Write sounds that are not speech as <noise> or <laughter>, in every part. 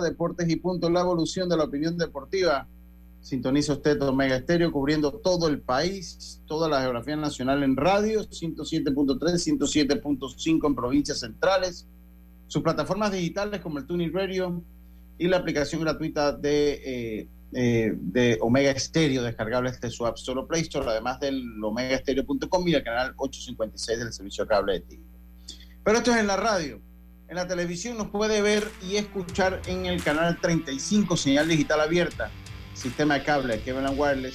Deportes y Punto, la evolución de la opinión deportiva. Sintoniza usted Omega Estéreo cubriendo todo el país, toda la geografía nacional en radio, 107.3, 107.5 en provincias centrales, sus plataformas digitales como el Tuning Radio y la aplicación gratuita de, eh, eh, de Omega Estéreo, descargable desde su App Store Play Store, además del omegaestereo.com y el canal 856 del servicio cable de ti. Pero esto es en la radio. En la televisión nos puede ver y escuchar en el canal 35, señal digital abierta, sistema de cable Kevin Wireless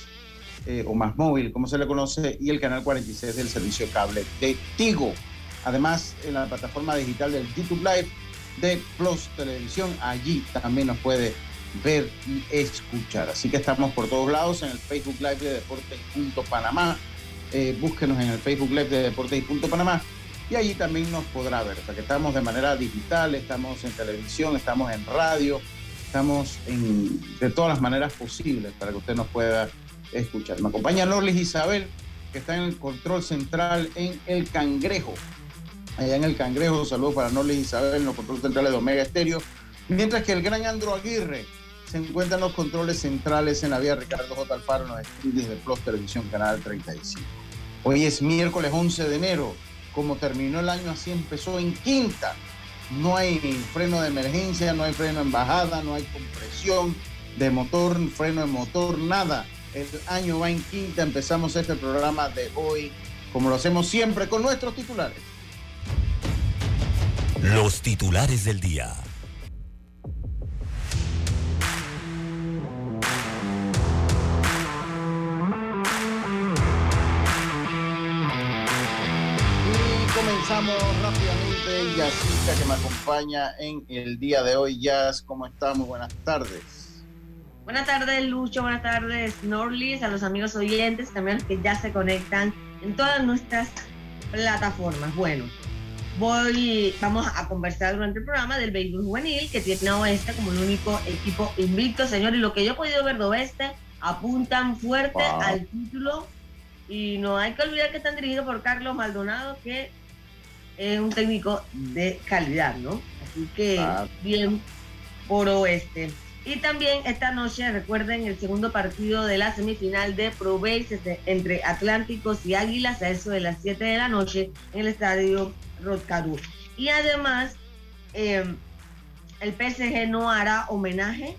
eh, o más móvil, como se le conoce, y el canal 46 del servicio cable de Tigo. Además, en la plataforma digital del YouTube Live de Plus Televisión, allí también nos puede ver y escuchar. Así que estamos por todos lados en el Facebook Live de Deportes.panamá. Eh, búsquenos en el Facebook Live de Deportes.panamá y allí también nos podrá ver, porque estamos de manera digital, estamos en televisión, estamos en radio, estamos en, de todas las maneras posibles para que usted nos pueda escuchar. Me acompaña Norlis Isabel, que está en el control central en El Cangrejo. Allá en El Cangrejo, saludos para Norlis Isabel, en los controles centrales de Omega Estéreo. Mientras que el gran Andro Aguirre se encuentra en los controles centrales en la vía Ricardo J. Alfaro, en los estudios de Plus Televisión, Canal 35. Hoy es miércoles 11 de enero como terminó el año, así empezó en quinta. No hay freno de emergencia, no hay freno en bajada, no hay compresión de motor, freno de motor, nada. El año va en quinta, empezamos este programa de hoy, como lo hacemos siempre, con nuestros titulares. Los titulares del día. Comenzamos rápidamente. Yacita que me acompaña en el día de hoy. Jazz, ¿cómo estamos? Buenas tardes. Buenas tardes, Lucho. Buenas tardes, Norlis. A los amigos oyentes, también que ya se conectan en todas nuestras plataformas. Bueno, voy, vamos a conversar durante el programa del béisbol juvenil que tiene a Oeste como el único equipo invicto, señor. Y lo que yo he podido ver de Oeste apuntan fuerte al título y no hay que olvidar que están dirigidos por Carlos Maldonado, que es un técnico de calidad, ¿no? Así que bien por oeste. Y también esta noche, recuerden, el segundo partido de la semifinal de Pro Base entre Atlánticos y Águilas a eso de las 7 de la noche en el estadio Rodcadú. Y además, em, el PSG no hará homenaje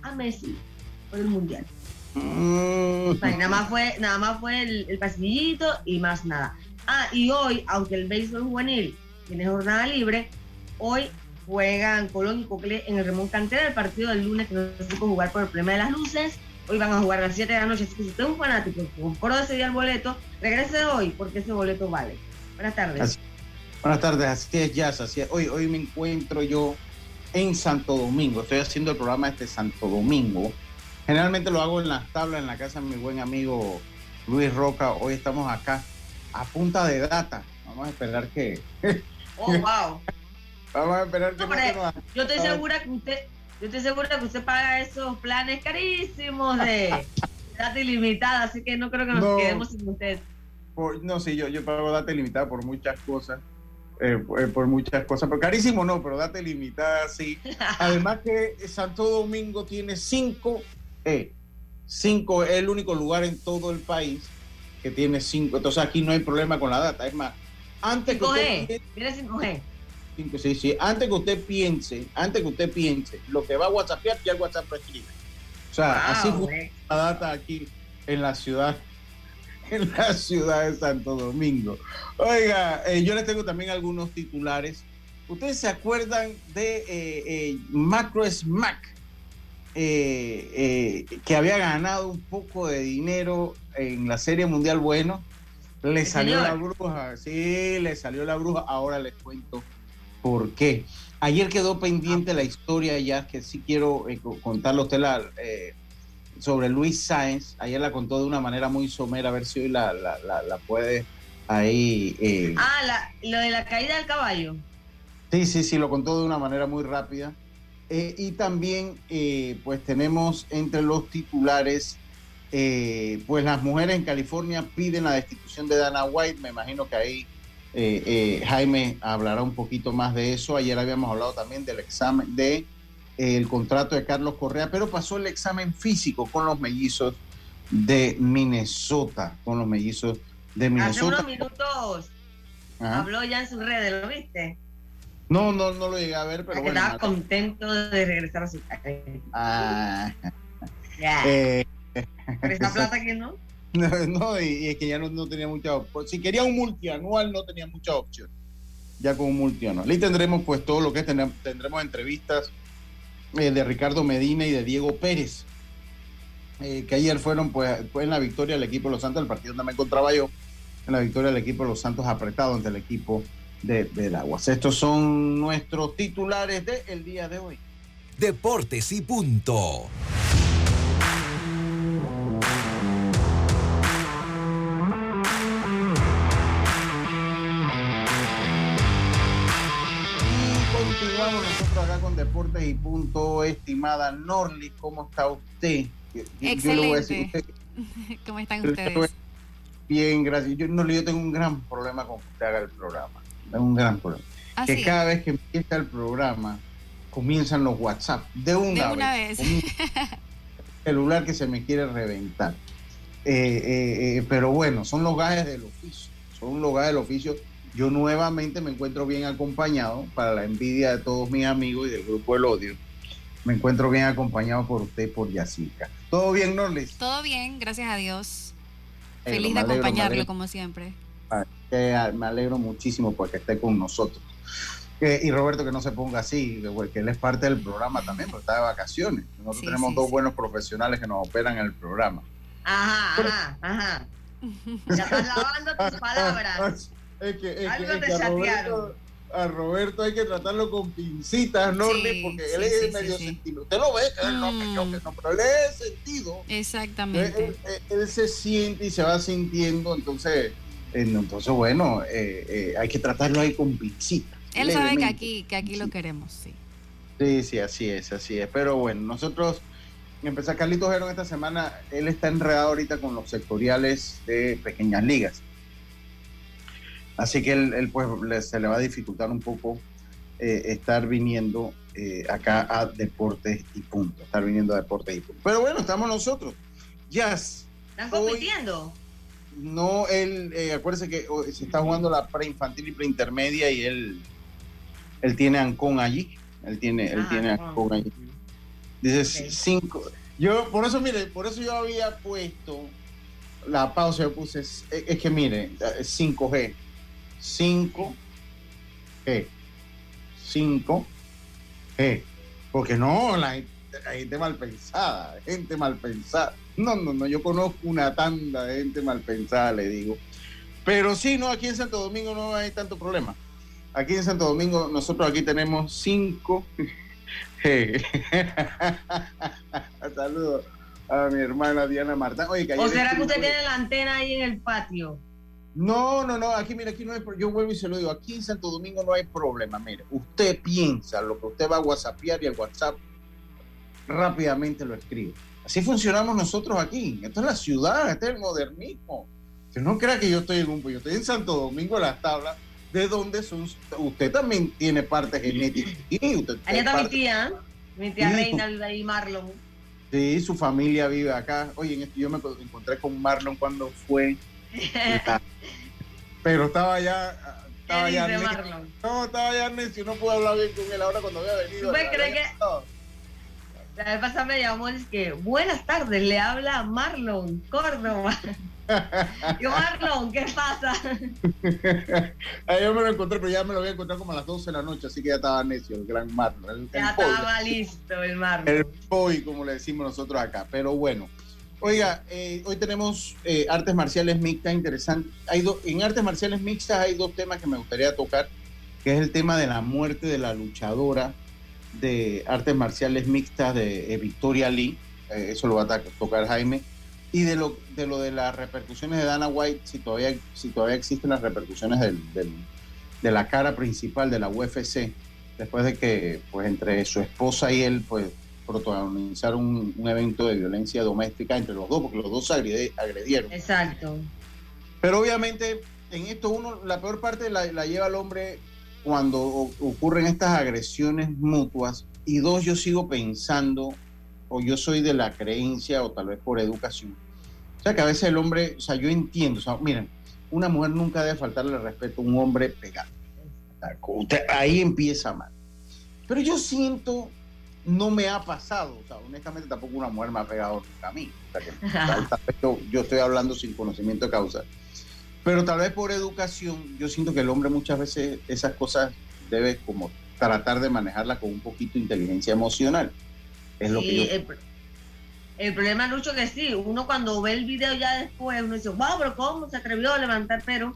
a Messi por el Mundial. Mm. nada más fue, nada más fue el, el pasillito y más nada. Ah, y hoy, aunque el béisbol juvenil tiene jornada libre, hoy juegan Colón y Cocle en el Ramón Cantera, el partido del lunes que no se jugar por el problema de las luces. Hoy van a jugar a las 7 de la noche, así que si usted es un fanático compró ese día el boleto, regrese hoy porque ese boleto vale. Buenas tardes. buenas tardes, así es, Jazz. Así Hoy, hoy me encuentro yo en Santo Domingo. Estoy haciendo el programa este Santo Domingo. Generalmente lo hago en las tablas, en la casa de mi buen amigo Luis Roca. Hoy estamos acá a punta de data. Vamos a esperar que. <laughs> Oh, wow. Vamos a esperar que. yo estoy segura que usted, yo estoy segura que usted paga esos planes carísimos de <laughs> data ilimitada, así que no creo que nos quedemos sin usted. no, sí, yo, yo pago data ilimitada por muchas cosas. Eh, eh, por muchas cosas, pero carísimo no, pero data ilimitada sí. <laughs> Además que Santo Domingo tiene cinco, eh, cinco, es el único lugar en todo el país que tiene 5. Entonces aquí no hay problema con la data. Es más, antes 5G, que usted, 5G. Sí, sí, antes que usted piense, antes que usted piense lo que va a WhatsApp, ya el WhatsApp lo escribe. O sea, así fue la data aquí en la ciudad <laughs> en la ciudad de Santo Domingo. Oiga, eh, yo les tengo también algunos titulares. ¿Ustedes se acuerdan de eh, eh, Macro Smack? que había ganado un poco de dinero en la Serie Mundial Bueno. Le salió la bruja, sí, le salió la bruja. Ahora les cuento por qué. Ayer quedó pendiente la historia ya, que sí quiero contarle a usted la, sobre Luis Sáenz. Ayer la contó de una manera muy somera, a ver si hoy la, la, puede ahí. Eh. Ah, lo de la caída del caballo. Sí, sí, sí, lo contó de una manera muy rápida. Eh, y también, eh, pues tenemos entre los titulares, pues las mujeres en California piden la destitución de Dana White. Me imagino que ahí Jaime hablará un poquito más de eso. Ayer habíamos hablado también del examen de el contrato de Carlos Correa, pero pasó el examen físico con los mellizos de Minnesota, con los mellizos de Minnesota. Hace unos minutos habló ya en sus redes, ¿lo viste? No, no, no lo llegué a ver, pero bueno. Estaba contento de regresar a su casa. Ah. Ya. Eh, ¿Pero esa plata que no? <laughs> No, y, es que ya no, tenía mucha opción. Si quería un multianual, no tenía mucha opción. Ya con un multianual. Ahí tendremos pues todo lo que es, tendremos entrevistas eh, de Ricardo Medina y de Diego Pérez, eh, que ayer fueron pues, en la victoria del equipo de los Santos, el partido donde me encontraba yo, en la victoria del equipo de los Santos apretado ante el equipo de, del Aguas. Estos son nuestros titulares del día de hoy. Deportes y punto. Nosotros acá con Deportes y Punto. Estimada Norli, ¿cómo está usted? Excelente. <laughs> ¿Cómo están ustedes? Bien, gracias. Yo, yo tengo un gran problema con que usted haga el programa. Tengo un gran problema. ¿Ah, que cada vez que empieza el programa, comienzan los WhatsApp. De una, de una vez. <laughs> celular que se me quiere reventar. Eh, eh, eh, pero bueno, son los gajes del oficio. Son los gajes del oficio yo nuevamente me encuentro bien acompañado, para la envidia de todos mis amigos y del grupo El Odio, me encuentro bien acompañado por usted, por Yacica. ¿Todo bien, Norlis? Todo bien, gracias a Dios. Feliz de acompañarlo, como siempre. Ah, me alegro muchísimo porque esté con nosotros. y Roberto, que no se ponga así, que él es parte del programa también, porque está de vacaciones. Nosotros tenemos dos buenos profesionales que nos operan en el programa. Ajá, ajá, ajá. Ya estás lavando tus <laughs> palabras. Es que, es que, a, Roberto, a, Roberto, hay que tratarlo con pincitas, ¿no? porque él es medio sentido. Usted lo ve, él no, que yo, que no, pero él es sentido. Exactamente. Él, se siente y se va sintiendo, entonces, entonces bueno, eh, eh, hay que tratarlo ahí con pincitas. Él sabe que aquí, que aquí lo queremos, sí. Sí, sí, así es, así es. Pero bueno, nosotros empezar Carlitos Gerón esta semana, él está enredado ahorita con los sectoriales de pequeñas ligas. Así que él, pues se le va a dificultar un poco eh, estar viniendo eh, acá a Deportes y Punto, estar viniendo a Deportes y Punto. Pero bueno, estamos nosotros. Jazz. ¿Están compitiendo? no, él, eh, acuérdese que se está jugando la preinfantil y preintermedia y él, él tiene Ancón allí. Él tiene, él ah, tiene Ancón allí. Dice cinco. Yo, por eso, mire, por eso yo había puesto la pausa, yo puse, es, es que mire, 5G 5 G. 5 G. Porque no, la, gente mal pensada, gente mal pensada. No, no, no, yo conozco una tanda de gente mal pensada, le digo. Pero sí, no, aquí en Santo Domingo no hay tanto problema. Aquí en Santo Domingo, nosotros aquí tenemos 5 G. <laughs> Saludos a mi hermana Diana Marta. Oye, ¿O será que usted tiene la antena ahí en el patio? No, no, no, aquí mira, aquí no hay, yo vuelvo y se lo digo, aquí en Santo Domingo no hay problema, mire, usted piensa lo que usted va a whatsappear y el WhatsApp rápidamente lo escribe. Así funcionamos nosotros aquí, esto es la ciudad, este es el modernismo. Que no crea que yo estoy en un, yo estoy en Santo Domingo, las tablas, de donde son, usted también tiene parte genética. Sí, usted, <laughs> Ahí está mi tía, mi tía Reina vive ahí, Marlon. Sí, su familia vive acá. Oye, yo me encontré con Marlon cuando fue <laughs> Pero estaba ya. Estaba ya No, estaba ya necio, no pude hablar bien con él ahora cuando había venido. ¿Tú que.? La vez pasada me llamó y dice que buenas tardes, le habla Marlon Córdoba. <laughs> Yo, Marlon, ¿qué pasa? <laughs> Ahí yo me lo encontré, pero ya me lo voy a encontrar como a las 12 de la noche, así que ya estaba necio el gran Marlon. ya estaba listo el Marlon. El boy, como le decimos nosotros acá. Pero bueno, oiga, eh, hoy tenemos eh, artes marciales mixtas interesantes. Hay en artes marciales mixtas hay dos temas que me gustaría tocar, que es el tema de la muerte de la luchadora de artes marciales mixtas de eh, Victoria Lee, eso lo va a tocar Jaime y de lo, de lo de las repercusiones de Dana White, si todavía, si todavía existen las repercusiones del, de la cara principal de la UFC, después de que pues entre su esposa y él pues protagonizaron un, evento de violencia doméstica entre los dos, porque los dos se agredieron. Exacto. Pero obviamente en esto uno, la peor parte la, la lleva el hombre cuando ocurren estas agresiones mutuas y dos, yo sigo pensando o yo soy de la creencia, o tal vez por educación. O sea, que a veces el hombre, o sea, yo entiendo, o sea, miren, una mujer nunca debe faltarle respeto a un hombre pegado. ahí empieza mal. Pero yo siento, no me ha pasado, o sea, honestamente tampoco una mujer me ha pegado a mí. O sea, que, <laughs> yo, yo estoy hablando sin conocimiento de causa. Pero tal vez por educación, yo siento que el hombre muchas veces esas cosas debe como tratar de manejarla con un poquito de inteligencia emocional. Es lo que el, el, problema, Lucho, que sí, uno cuando ve el video ya después, uno dice, wow, pero ¿cómo se atrevió a levantar? Pero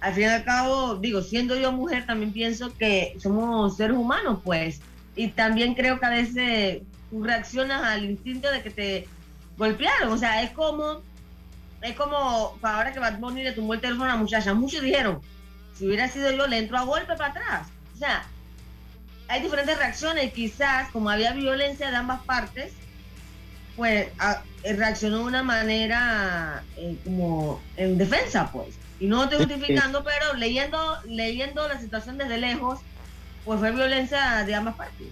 al fin y al cabo, digo, siendo yo mujer, también pienso que somos seres humanos, pues. Y también creo que a veces tú reaccionas al instinto de que te golpearon. O sea, es como, es como, ahora que Bad Bunny le tumbó el teléfono a la muchacha, muchos dijeron, si hubiera sido yo, le entro a golpe para atrás. O sea, hay diferentes reacciones. Quizás, como había violencia de ambas partes, pues eh, reaccionó de una manera eh, como en defensa, pues. Y no estoy justificando, pero leyendo, leyendo la situación desde lejos, pues fue violencia de ambas partes.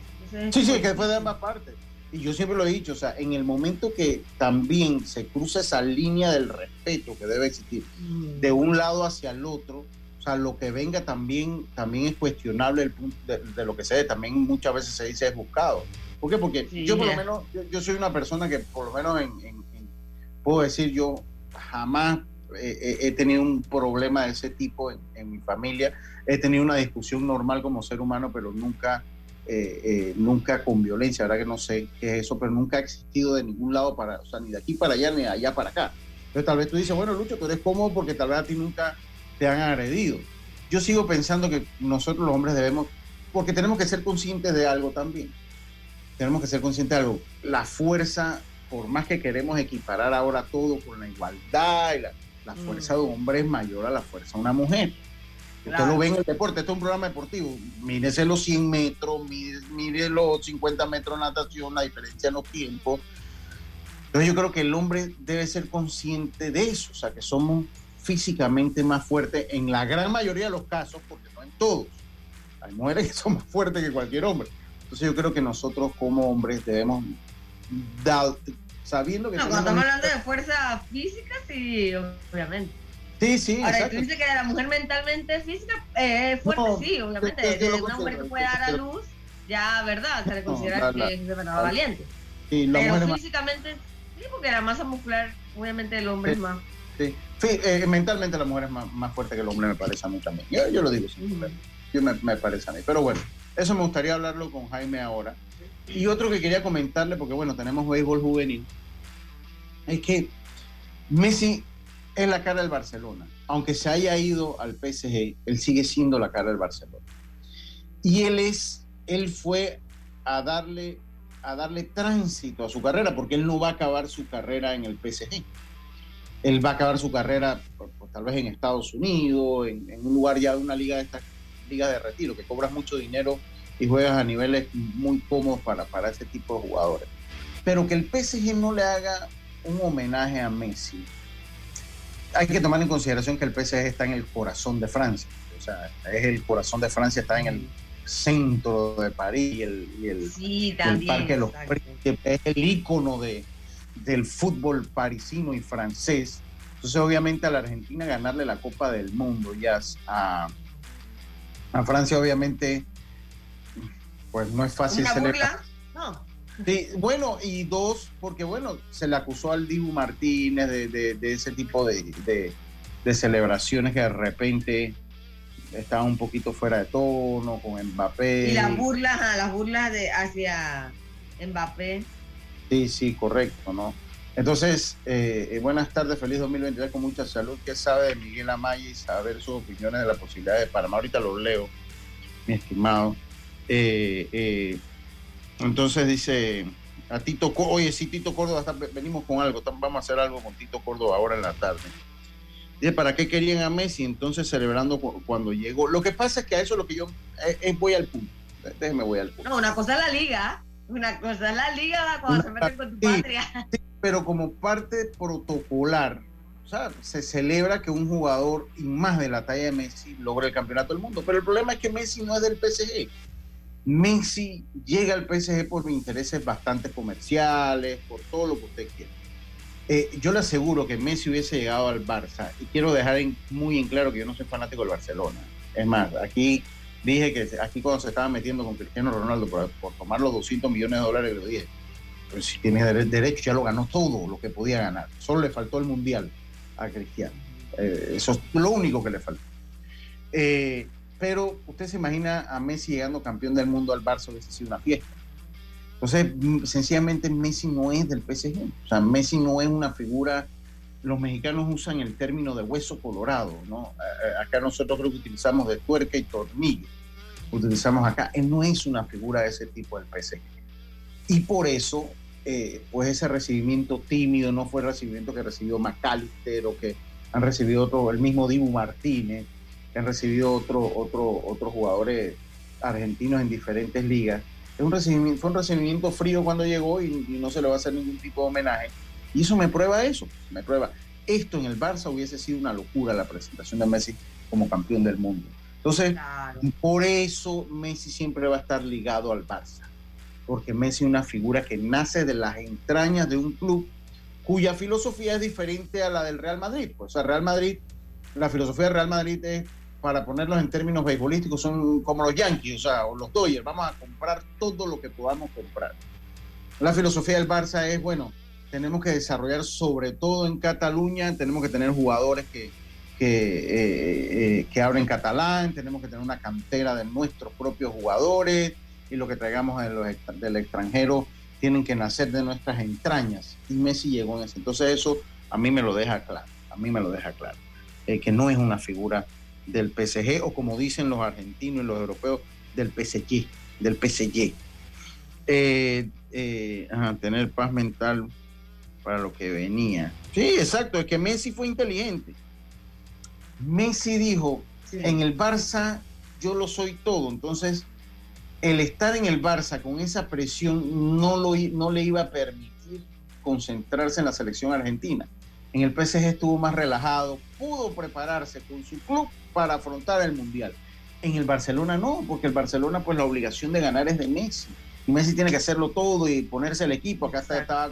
sí, sí, que fue de ambas partes. Y yo siempre lo he dicho, o sea, en el momento que también se cruza esa línea del respeto que debe existir mm. de un lado hacia el otro, o sea, lo que venga también, también es cuestionable el punto de, lo que se ve. También muchas veces se dice es buscado. ¿Por qué? Porque yo por lo menos, yo, soy una persona que por lo menos en, puedo decir yo jamás he tenido un problema de ese tipo en, mi familia. He tenido una discusión normal como ser humano, pero nunca, eh, eh, nunca con violencia. Ahora que no sé qué es eso, pero nunca ha existido de ningún lado para, o sea, ni de aquí para allá ni de allá para acá. Entonces tal vez tú dices, bueno, Lucho, tú eres cómodo porque tal vez a ti nunca te han agredido. Yo sigo pensando que nosotros los hombres debemos, porque tenemos que ser conscientes de algo también. Tenemos que ser conscientes de algo. La fuerza, por más que queremos equiparar ahora todo con la igualdad, y la, la mm. fuerza de un hombre es mayor a la fuerza de una mujer. Usted lo ve en el deporte, esto es un programa deportivo. Mírese los 100 metros, mire, los 50 metros de natación, la diferencia en los tiempos. Entonces yo creo que el hombre debe ser consciente de eso, o sea, que somos físicamente más fuerte en la gran mayoría de los casos, porque no en todos. Hay mujeres que son más fuertes que cualquier hombre. Entonces yo creo que nosotros como hombres debemos dar, sabiendo que... No, cuando estamos hablando de fuerza física, sí, obviamente. Sí, sí. Ahora, tú dices que la mujer mentalmente física eh, es fuerte, sí, obviamente. una mujer que puede dar a luz, ya, ¿verdad? Se le considera que es de verdad valiente. Sí, Pero físicamente, sí, porque la masa muscular, obviamente el hombre es más Sí, eh, mentalmente la mujer es más, fuerte que el hombre, me parece a mí también. Yo, lo digo sin Yo me, parece a mí. Pero bueno, eso me gustaría hablarlo con Jaime ahora. Y otro que quería comentarle, porque bueno, tenemos béisbol juvenil, es que Messi es la cara del Barcelona. Aunque se haya ido al PSG, él sigue siendo la cara del Barcelona. Y él es, él fue a darle, a darle tránsito a su carrera, porque él no va a acabar su carrera en el PSG él va a acabar su carrera tal vez en Estados Unidos, en, un lugar ya de una liga de estas ligas de retiro, que cobras mucho dinero y juegas a niveles muy cómodos para, para ese tipo de jugadores. Pero que el PSG no le haga un homenaje a Messi, hay que tomar en consideración que el PSG está en el corazón de Francia. O sea, es el corazón de Francia, está en el centro de París y el, Parque de los Príncipes, es el ícono de, del fútbol parisino y francés. Entonces, obviamente, a la Argentina ganarle la Copa del Mundo, ya a, a Francia, obviamente, pues no es fácil celebrar. No. Sí, bueno, y dos, porque bueno, se le acusó al Dibu Martínez de, ese tipo de, celebraciones que de repente estaban un poquito fuera de tono con Mbappé. Y las burlas, las burlas de hacia Mbappé. Sí, sí, correcto, ¿no? Entonces, eh, eh, buenas tardes, feliz 2023 con mucha salud. ¿Qué sabe de Miguel Amaya y saber sus opiniones de la posibilidad de Panamá? Ahorita lo leo, mi estimado. Eh, entonces dice a Tito, oye, sí, Tito Córdoba, venimos con algo, vamos a hacer algo con Tito Córdoba ahora en la tarde. Dice, ¿para qué querían a Messi entonces celebrando cuando llegó? Lo que pasa es que a eso es lo que yo voy al punto. Déjeme, voy al punto. No, una cosa es la liga, una cosa es la liga cuando se meten con tu patria pero como parte protocolar, o sea, se celebra que un jugador y más de la talla de Messi logre el campeonato del mundo. Pero el problema es que Messi no es del PSG. Messi llega al PSG por intereses bastante comerciales, por todo lo que usted quiera. Eh, yo le aseguro que Messi hubiese llegado al Barça, y quiero dejar muy en claro que yo no soy fanático del Barcelona. Es más, aquí dije que aquí cuando se estaba metiendo con Cristiano Ronaldo por, tomar los 200 millones de dólares, lo dije, pues si tiene derecho, ya lo ganó todo lo que podía ganar. Solo le faltó el Mundial a Cristiano. Eh, eso es lo único que le faltó. Eh, pero usted se imagina a Messi llegando campeón del mundo al Barça, hubiese sido una fiesta. Entonces, sencillamente Messi no es del PSG. O sea, Messi no es una figura. Los mexicanos usan el término de hueso colorado, ¿no? Acá nosotros creo que utilizamos de tuerca y tornillo. Utilizamos acá. Él no es una figura de ese tipo del PSG. Y por eso eh, pues ese recibimiento tímido no fue el recibimiento que recibió McAllister o que han recibido otro, el mismo Dibu Martínez, que han recibido otro, otro, otros jugadores argentinos en diferentes ligas. Es un recibimiento, fue un recibimiento frío cuando llegó y, no se le va a hacer ningún tipo de homenaje. Y eso me prueba eso, me prueba. Esto en el Barça hubiese sido una locura la presentación de Messi como campeón del mundo. Entonces, por eso Messi siempre va a estar ligado al Barça porque Messi es una figura que nace de las entrañas de un club cuya filosofía es diferente a la del Real Madrid. Pues, o sea, Real Madrid, la filosofía del Real Madrid es, para ponerlos en términos beisbolísticos, son como los Yankees, o los Dodgers, vamos a comprar todo lo que podamos comprar. La filosofía del Barça es, bueno, tenemos que desarrollar sobre todo en Cataluña, tenemos que tener jugadores que, que, eh, eh, que abren catalán, tenemos que tener una cantera de nuestros propios jugadores, y lo que traigamos del extranjero tienen que nacer de nuestras entrañas. Y Messi llegó en eso. Entonces eso a mí me lo deja claro, a mí me lo deja claro, eh, que no es una figura del PSG o como dicen los argentinos y los europeos, del PSG, del PSG. Eh, eh, tener paz mental para lo que venía. Sí, exacto, es que Messi fue inteligente. Messi dijo, en el Barça yo lo soy todo, entonces el estar en el Barça con esa presión no, lo, no le iba a permitir concentrarse en la selección argentina. En el PSG estuvo más relajado, pudo prepararse con su club para afrontar el Mundial. En el Barcelona no, porque el Barcelona pues la obligación de ganar es de Messi. Y Messi tiene que hacerlo todo y ponerse el equipo. Acá estaba,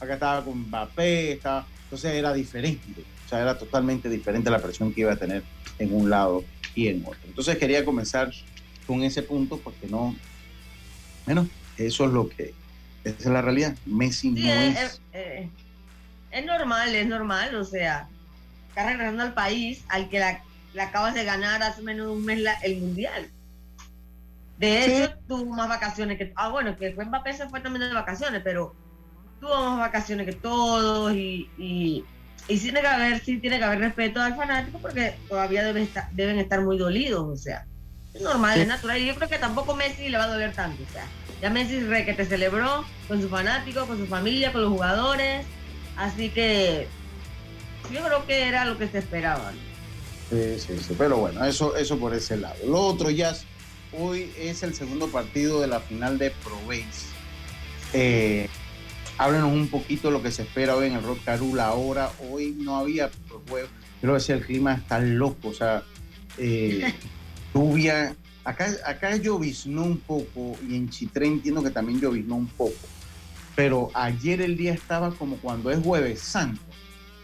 acá estaba con Mbappé, estaba, entonces era diferente. O sea, era totalmente diferente la presión que iba a tener en un lado y en otro. Entonces quería comenzar con ese punto porque no, bueno, eso es lo que, esa es la realidad. Messi no es... Eh, es normal, es normal, o sea, está regresando al país al que la, acabas de ganar hace menos de un mes el mundial. De hecho, tuvo más vacaciones que. Ah, bueno, que fue Mbappé se fue también de vacaciones, pero tuvo más vacaciones que todos y, y, y tiene que haber, sí tiene que haber respeto al fanático porque todavía deben estar, deben estar muy dolidos, o sea. Es normal, es natural. Y yo creo que tampoco Messi le va a doler tanto. O sea, ya Messi re que te celebró con sus fanáticos, con su familia, con los jugadores. Así que yo creo que era lo que se esperaba. Sí, sí, sí. Pero bueno, eso, eso por ese lado. Lo otro, ya hoy es el segundo partido de la final de Pro Eh, háblenos un poquito de lo que se espera hoy en el Rock Carula. Ahora, hoy no había juego. Creo que el clima está loco. O sea, eh, <laughs> lluvia. Acá, acá lloviznó un poco y en Chitré entiendo que también lloviznó un poco. Pero ayer el día estaba como cuando es jueves santo,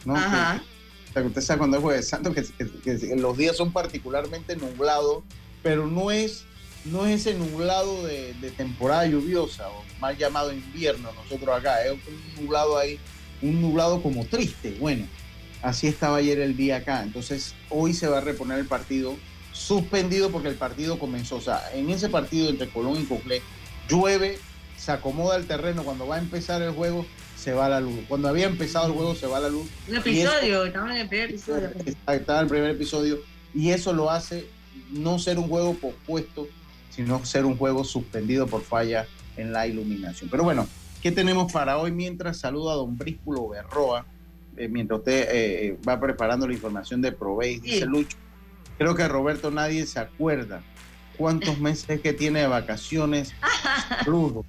¿no? usted sabe cuando es jueves santo que, los días son particularmente nublados, pero no es, no es ese nublado de, temporada lluviosa, o mal llamado invierno nosotros acá, es un nublado ahí, un nublado como triste. Bueno, así estaba ayer el día acá. Entonces, hoy se va a reponer el partido suspendido porque el partido comenzó. O sea, en ese partido entre Colón y Coclé, llueve, se acomoda el terreno. Cuando va a empezar el juego, se va la luz. Cuando había empezado el juego, se va la luz. Un episodio, estaba en el primer episodio. Estaba en el primer episodio. Y eso lo hace no ser un juego pospuesto, sino ser un juego suspendido por falla en la iluminación. Pero bueno, ¿qué tenemos para hoy? Mientras saludo a don Brísculo Berroa, eh, mientras usted eh, va preparando la información de Provey, dice Lucho, creo que Roberto nadie se acuerda cuántos meses que tiene de vacaciones. <laughs> Saludos.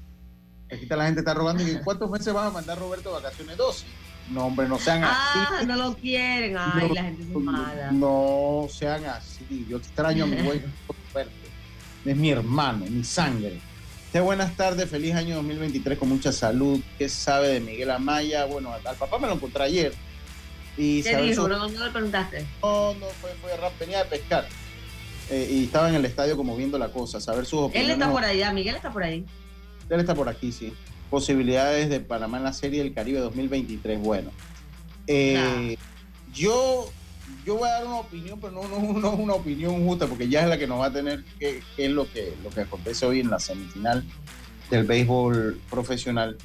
Aquí está la gente está robando. ¿Y cuántos meses vas a mandar Roberto de vacaciones? 12. No, hombre, no sean así. Ah, no lo quieren. Ay, la gente es mala. No sean así. Yo extraño a mi <laughs> Roberto. Es mi hermano, mi sangre. Este, buenas tardes, feliz año 2023 con mucha salud. ¿Qué sabe de Miguel Amaya? Bueno, al papá me lo encontré ayer. Y ¿Qué dijo? ¿No, le preguntaste? No, no, fue, fue venía de pescar. Eh, y estaba en el estadio como viendo la cosa, saber sus opiniones. Él está por allá, Miguel está por ahí. Él está por aquí, sí. Posibilidades de Panamá en la Serie del Caribe 2023. Bueno, eh, yo, yo voy a dar una opinión, pero no, no, una opinión justa, porque ya es la que nos va a tener que, es lo que, lo que acontece hoy en la semifinal del béisbol profesional.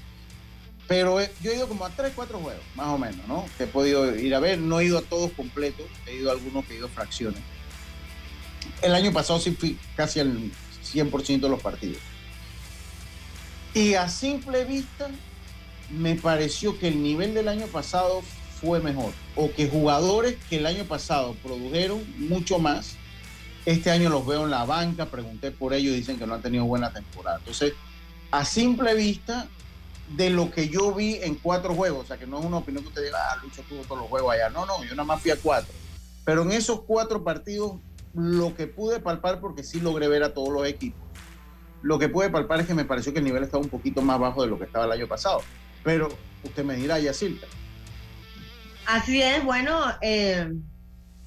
Pero yo he ido como a 3, 4 juegos, más o menos, ¿no? Que he podido ir a ver. No he ido a todos completos, he ido a algunos que he ido fracciones. El año pasado sí fui casi al 100% de los partidos. Y a simple vista, me pareció que el nivel del año pasado fue mejor. O que jugadores que el año pasado produjeron mucho más, este año los veo en la banca, pregunté por ellos, dicen que no han tenido buena temporada. Entonces, a simple vista, de lo que yo vi en cuatro juegos, o sea, que no es una opinión que usted diga, ah, Lucho tuvo todos los juegos allá. No, no, yo nada más fui a cuatro. Pero en esos cuatro partidos, lo que pude palpar, porque sí logré ver a todos los equipos, lo que pude palpar es que me pareció que el nivel estaba un poquito más bajo de lo que estaba el año pasado. Pero usted me dirá, Yacilta. Así es, bueno, eh,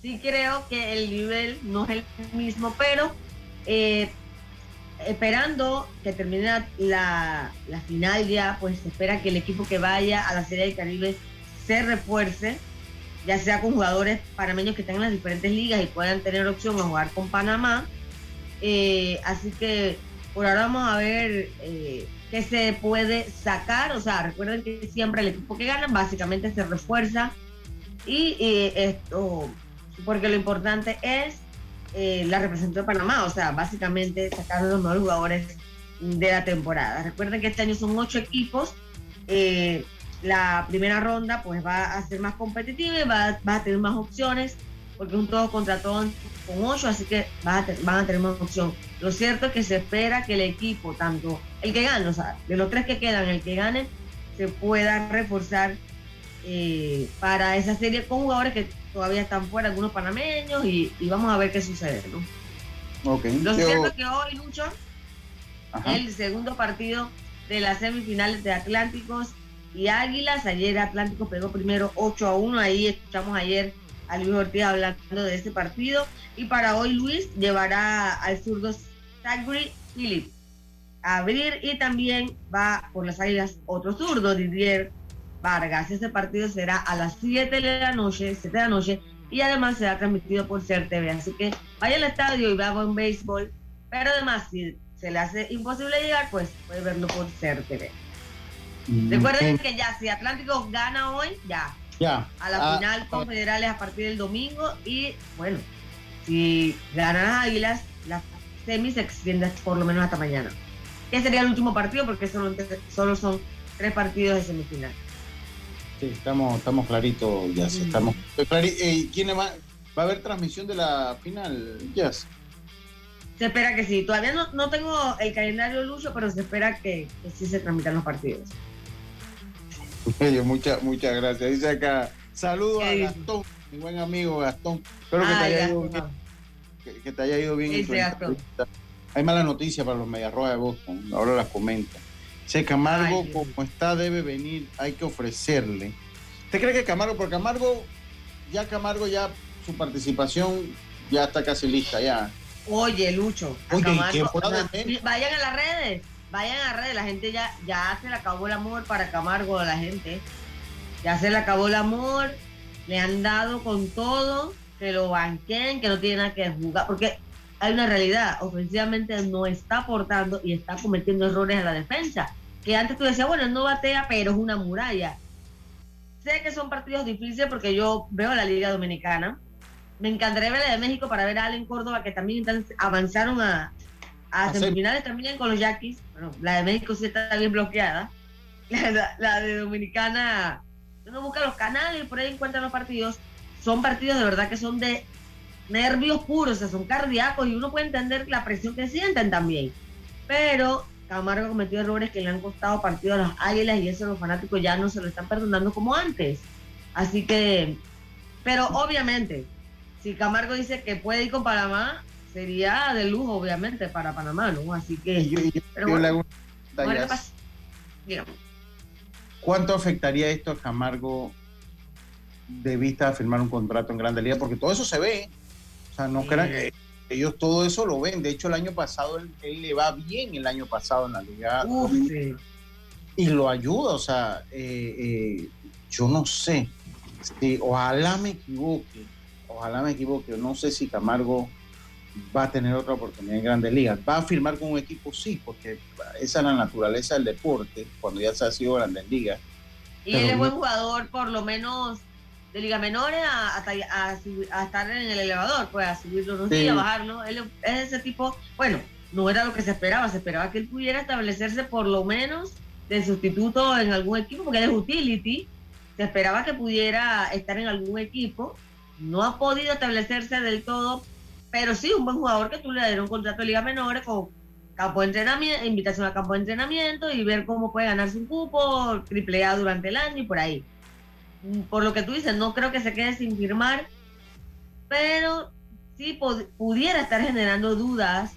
sí creo que el nivel no es el mismo, pero eh, esperando que termine la, final ya, pues se espera que el equipo que vaya a la Serie del Caribe se refuerce, ya sea con jugadores panameños que estén en las diferentes ligas y puedan tener opción a jugar con Panamá. Eh, así que por ahora vamos a ver eh, qué se puede sacar. O sea, recuerden que siempre el equipo que gana básicamente se refuerza. Y esto, porque lo importante es eh, la representación de Panamá. O sea, básicamente sacar los mejores jugadores de la temporada. Recuerden que este año son ocho equipos. Eh, la primera ronda pues va a ser más competitiva y va, va a tener más opciones porque un todo contra todo con ocho, así que van a, tener más opción. Lo cierto es que se espera que el equipo, tanto el que gane, o sea, de los tres que quedan, el que gane, se pueda reforzar eh, para esa serie con jugadores que todavía están fuera, algunos panameños, y, vamos a ver qué sucede, ¿no? Okay. Lo cierto es que hoy, Lucho, el segundo partido de las semifinales de Atlánticos y Águilas. Ayer Atlántico pegó primero 8 a 1. Ahí escuchamos ayer a Luis Ortiz hablando de ese partido. Y para hoy Luis llevará al zurdo Zachary Philip a abrir y también va por las águilas otro zurdo, Didier Vargas. Ese partido será a las 7 de la noche, 7 de la noche, y además será transmitido por CERTV. Así que vaya al estadio y vea buen béisbol. Pero además, si se le hace imposible llegar, pues puede verlo por CERTV. Mm, Recuerden que ya, si Atlántico gana hoy, ya ya. A la ah, final con Federales a partir del domingo y bueno, si ganan las Águilas, la semi se extiende por lo menos hasta mañana. Que sería el último partido porque solo, solo son tres partidos de semifinal. Sí, estamos, estamos claritos, ya mm. estamos. Eh, ¿Quién va? ¿Va a haber transmisión de la final, Jazz? Se espera que sí. Todavía no, no tengo el calendario lucho, pero se espera que, que sí se transmitan los partidos. Muchas, muchas gracias. Dice acá, saludos a Gastón, mi buen amigo Gastón. Espero que, te haya ido bien, que, te haya ido bien. Hay mala noticia para los Mediarrojas de Boston, ahora las comenta. Dice Camargo, como está, debe venir, hay que ofrecerle. ¿Usted cree que Camargo, por Camargo ya Camargo ya su participación ya está casi lista ya. Oye, Lucho, vayan a las redes, vayan a redes, la gente ya, ya se le acabó el amor para Camargo a la gente. Ya se le acabó el amor, le han dado con todo, que lo banquen, que no tiene nada que jugar, porque hay una realidad, ofensivamente no está aportando y está cometiendo errores en la defensa. Que antes tú decías, bueno, no batea, pero es una muralla. Sé que son partidos difíciles porque yo veo la Liga Dominicana. Me encantaría ver la de México para ver a Allen Córdoba, que también avanzaron a, a semifinales también con los Yaquis. Bueno, la de México sí está bien bloqueada. <laughs> La, de Dominicana, uno busca los canales y por ahí encuentra los partidos. Son partidos de verdad que son de nervios puros, o sea, son cardíacos y uno puede entender la presión que sienten también. Pero Camargo ha cometido errores que le han costado partido a las águilas y eso los fanáticos ya no se lo están perdonando como antes. Así que, pero obviamente, si Camargo dice que puede ir con Panamá, sería de lujo, obviamente, para Panamá, ¿no? Así que. ¿Cuánto afectaría esto a Camargo de vista a firmar un contrato en Grande Liga? Porque todo eso se ve. O sea, no crean que ellos todo eso lo ven. De hecho, el año pasado él, le va bien el año pasado en la liga. Y lo ayuda, o sea, eh, eh, yo no sé. ojalá me equivoque, ojalá me equivoque. No sé si Camargo va a tener otra oportunidad en Grandes Ligas. ¿Va a firmar con un equipo? Sí, porque esa es la naturaleza del deporte, cuando ya se ha sido Grandes Ligas. Y él es buen jugador, por lo menos de Liga Menores a, a, estar en el elevador, pues a subirlo, no sé, a bajarlo. Él es ese tipo, bueno, no era lo que se esperaba, se esperaba que él pudiera establecerse por lo menos de sustituto en algún equipo, porque él es utility, se esperaba que pudiera estar en algún equipo, no ha podido establecerse del todo, pero sí, un buen jugador que tú le dieron un contrato de Liga Menores con campo de entrenamiento, invitación a campo de entrenamiento y ver cómo puede ganarse un cupo, triple A durante el año y por ahí por lo que tú dices, no creo que se quede sin firmar, pero sí pudiera estar generando dudas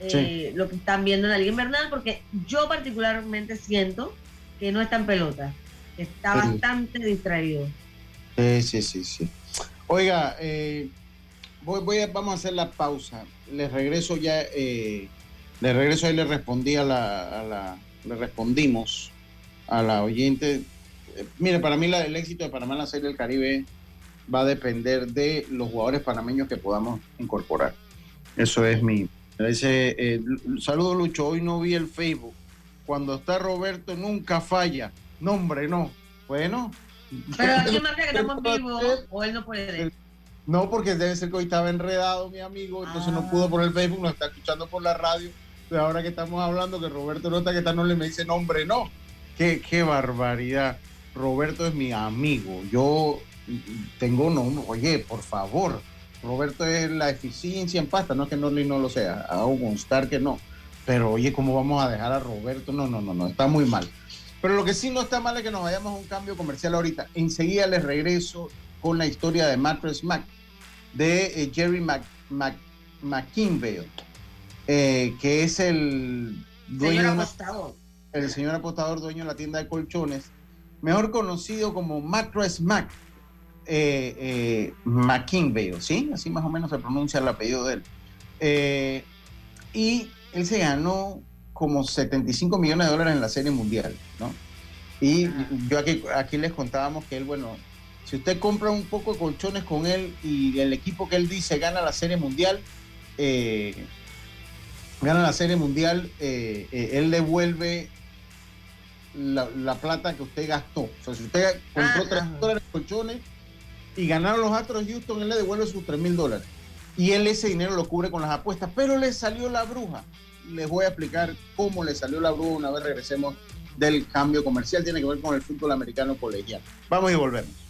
eh, lo que están viendo en la Liga Invernal, porque yo particularmente siento que no está en pelota, está bastante distraído. Sí, sí, sí, sí. Oiga, eh, voy, vamos a hacer la pausa. Les regreso ya, eh, les regreso ahí le respondí a la, a la, le respondimos a la oyente mire, para mí el éxito de Panamá en la Serie del Caribe va a depender de los jugadores panameños que podamos incorporar. Eso es mi. Dice, eh, saludo Lucho, hoy no vi el Facebook. Cuando está Roberto nunca falla. No, hombre, no. Bueno. Pero aquí <laughs> marca que estamos vivo o él no puede. No, porque debe ser que hoy estaba enredado mi amigo, entonces no pudo por el Facebook, nos está escuchando por la radio. Pero ahora que estamos hablando, que Roberto está, que está, no le me dice nombre, no. Qué, qué barbaridad. Roberto es mi amigo. Yo tengo no, oye, por favor, Roberto es la eficiencia en pasta, no es que no lo sea, hago constar que no. Pero oye, ¿cómo vamos a dejar a Roberto? No, no, no, no, está muy mal. Pero lo que sí no está mal es que nos vayamos a un cambio comercial ahorita. Enseguida les regreso con la historia de Mattress Mac, de eh, Jerry Mac, eh, que es el dueño señor apostador. el señor apostador dueño de la tienda de colchones mejor conocido como Mattress Mac, eh, eh ¿sí? Así más o menos se pronuncia el apellido de él. Eh, y él se ganó como 75 millones de dólares en la Serie Mundial, ¿no? Y yo aquí, aquí les contábamos que él, bueno, si usted compra un poco de colchones con él y el equipo que él dice gana la Serie Mundial, eh, gana la Serie Mundial, él devuelve la, plata que usted gastó. O sea, si usted compró 3 dólares de colchones y ganaron los Astros de Houston, él le devuelve sus 3 mil dólares. Y él ese dinero lo cubre con las apuestas, pero le salió la bruja. Les voy a explicar cómo le salió la bruja una vez regresemos del cambio comercial. Tiene que ver con el fútbol americano colegial. Vamos y volvemos.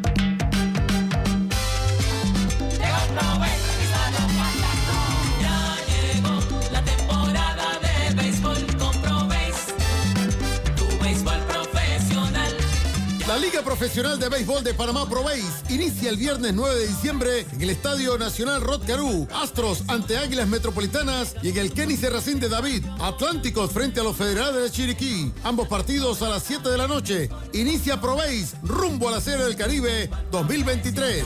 Profesional de Béisbol de Panamá Pro inicia el viernes 9 de diciembre en el Estadio Nacional Rod Caru. Astros ante Águilas Metropolitanas y en el Kenny Serracín de David. Atlánticos frente a los Federales de Chiriquí. Ambos partidos a las 7 de la noche. Inicia Pro rumbo a la Serie del Caribe 2023.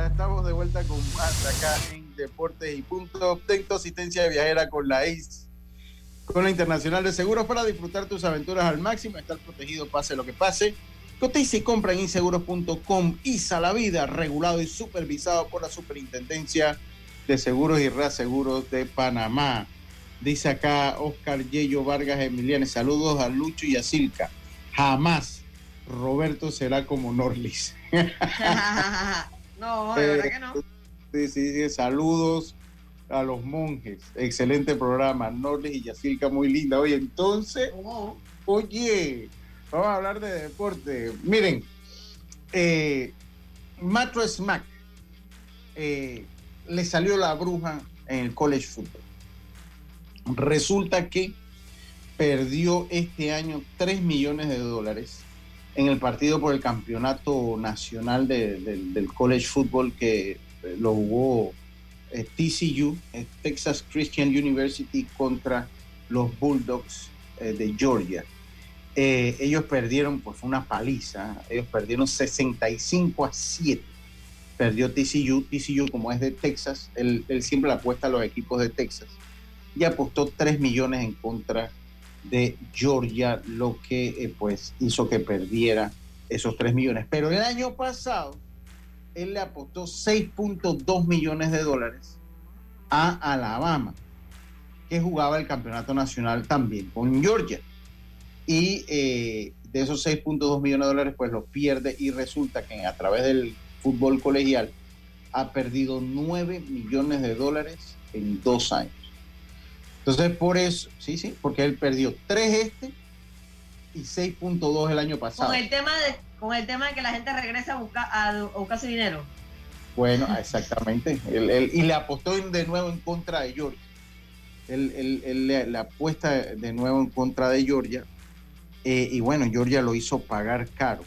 Estamos de vuelta con más acá en Deportes y Punto. Obtén asistencia de viajera con la ICE, con la Internacional de Seguros para disfrutar tus aventuras al máximo, estar protegido pase lo que pase. Cotiza y compra en inseguros.com. ISA la vida, regulado y supervisado por la Superintendencia de Seguros y Reaseguros de Panamá. Dice acá Oscar Yello Vargas Emiliano. Saludos a Lucho y a Silca. Jamás Roberto será como Norlis. <laughs> <laughs> No, de verdad que no. Sí, sí, sí, saludos a los monjes. Excelente programa. Norles y Yacilca, muy linda. Oye, entonces, oh. oye, vamos a hablar de deporte. Miren, eh, Matro Smack eh, le salió la bruja en el college football. Resulta que perdió este año 3 millones de dólares en el partido por el campeonato nacional del college football que eh, lo jugó eh, TCU, eh, Texas Christian University, contra los Bulldogs de Georgia. ellos perdieron, pues una paliza, ellos perdieron 65 a 7. Perdió TCU, TCU como es de Texas, él, él siempre apuesta a los equipos de Texas y apostó 3 millones en contra de Georgia, lo que eh, pues hizo que perdiera esos 3 millones. Pero el año pasado, él le apostó 6.2 millones de dólares a Alabama, que jugaba el campeonato nacional también con Georgia. Y eh, de esos 6.2 millones de dólares, pues los pierde y resulta que a través del fútbol colegial ha perdido 9 millones de dólares en dos años. Entonces, por eso, sí, sí, porque él perdió 3 este y 6.2 el año pasado. Con el tema de, con el tema de que la gente regresa a buscar, a, buscar su dinero. Bueno, <laughs> exactamente. y le apostó de nuevo en contra de Georgia. Él, le, apuesta de nuevo en contra de Georgia. Eh, y bueno, Georgia lo hizo pagar caro.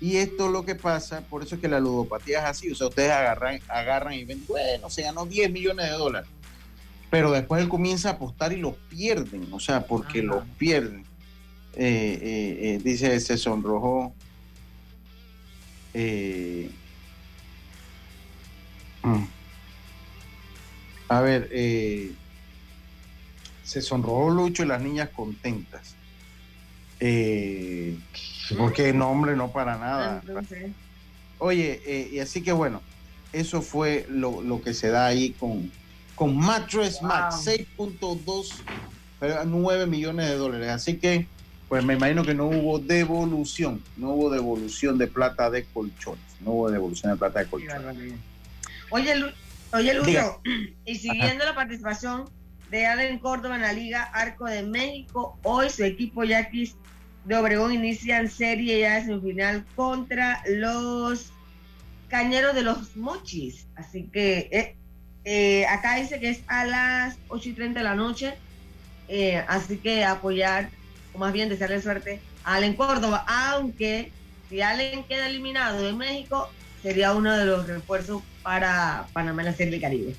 Y esto es lo que pasa, por eso es que la ludopatía es así. O sea, ustedes agarran, agarran y ven, bueno, se ganó 10 millones de dólares pero después él comienza a apostar y los pierden, o sea, porque los pierden. Eh, eh, eh, dice, se sonrojó. Mm. a ver, se sonrojó Lucho y las niñas contentas. porque no, hombre, no para nada. Oye, y así que bueno, eso fue lo, lo que se da ahí con, con Mattress Max, 6.2, 9 millones de dólares. Así que, pues me imagino que no hubo devolución, no hubo devolución de plata de colchones, no hubo devolución de plata de colchones. Oye, oye Lucho, <clears throat> y siguiendo la participación de Allen Córdoba en la Liga Arco de México, hoy su equipo Yaquis de Obregón inicia en serie ya en semifinal contra los Cañeros de los Mochis. Así que eh, eh, acá dice que es a las 8 y 30 de la noche. Eh, así que apoyar, o más bien desearle suerte a Allen Córdoba, aunque si Allen queda eliminado de México, sería uno de los refuerzos para Panamá en la Serie del Caribe.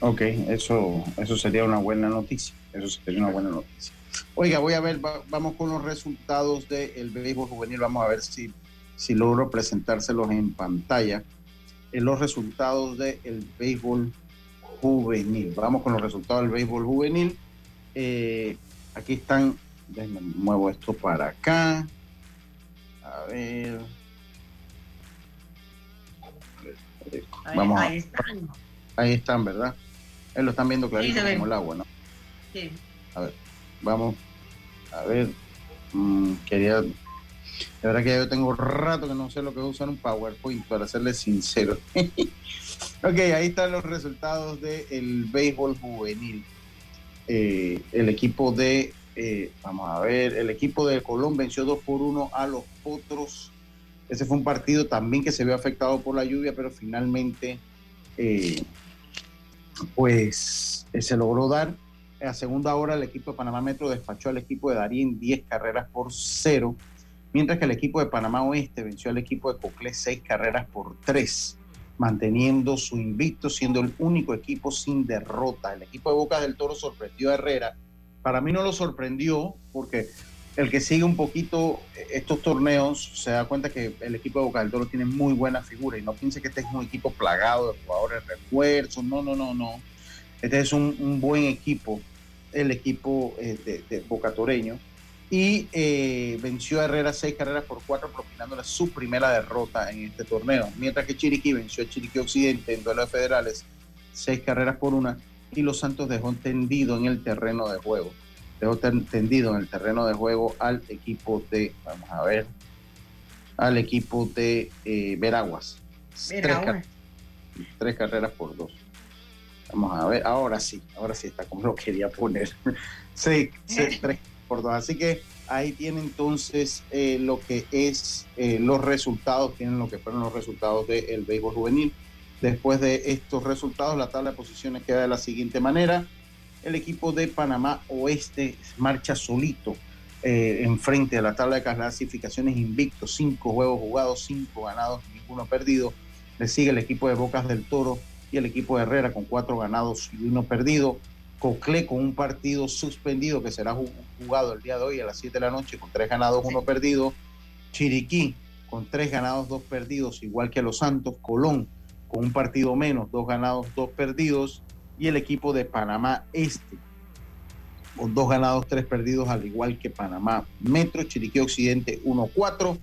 Ok, eso, eso sería una buena noticia. Eso sería una buena noticia. Oiga, voy a ver, vamos con los resultados del béisbol juvenil. Vamos a ver si, si logro presentárselos en pantalla. En los resultados del béisbol juvenil. Vamos con los resultados del béisbol juvenil. Eh, aquí están, déjenme muevo esto para acá. A ver. Vamos ahí, están. Ahí están, ¿verdad? Ahí lo están viendo clarito como el agua, ¿no? Sí. A ver, vamos. A ver. Mm, quería. De verdad que yo tengo rato que no sé lo que es usar un PowerPoint, para serles sincero. <laughs> ok, ahí están los resultados del béisbol juvenil. Eh, el equipo de, eh, vamos a ver, el equipo de Colón venció 2 por 1 a los Potros ese fue un partido también que se vio afectado por la lluvia, pero finalmente eh, pues se logró dar. A segunda hora el equipo de Panamá Metro despachó al equipo de Darín 10 carreras por 0, mientras que el equipo de Panamá Oeste venció al equipo de Coclé 6 carreras por 3, manteniendo su invicto, siendo el único equipo sin derrota. El equipo de Boca del Toro sorprendió a Herrera. Para mí no lo sorprendió porque el que sigue un poquito estos torneos se da cuenta que el equipo de Boca del Toro tiene muy buena figura y no piense que este es un equipo plagado de jugadores refuerzos, no, no, no, no. Este es un, buen equipo, el equipo eh, de, Boca Toreño. Y eh, venció a Herrera seis carreras por cuatro, propinándole su primera derrota en este torneo. Mientras que Chiriquí venció a Chiriquí Occidente en duelo de federales, seis carreras por una, y Los Santos dejó tendido en el terreno de juego dejó tendido en el terreno de juego al equipo de, vamos a ver, al equipo de eh, Veraguas. Tres, carreras por dos. Vamos a ver, ahora sí, ahora sí está como lo quería poner. <laughs> sí, <laughs> tres por dos. Así que ahí tiene entonces eh, lo que es eh, los resultados, tienen lo que fueron los resultados del béisbol juvenil. Después de estos resultados, la tabla de posiciones queda de la siguiente manera el equipo de Panamá Oeste marcha solito eh, enfrente de la tabla de clasificaciones invicto, cinco juegos jugados, cinco ganados, ninguno perdido. Le sigue el equipo de Bocas del Toro y el equipo de Herrera con cuatro ganados y uno perdido. Coclé con un partido suspendido que será jugado el día de hoy a las 7 de la noche con tres ganados, uno perdido. Chiriquí con tres ganados, dos perdidos, igual que Los Santos. Colón con un partido menos, dos ganados, dos perdidos y el equipo de Panamá Este, con dos ganados, tres perdidos, al igual que Panamá Metro, Chiriquí Occidente 1-4.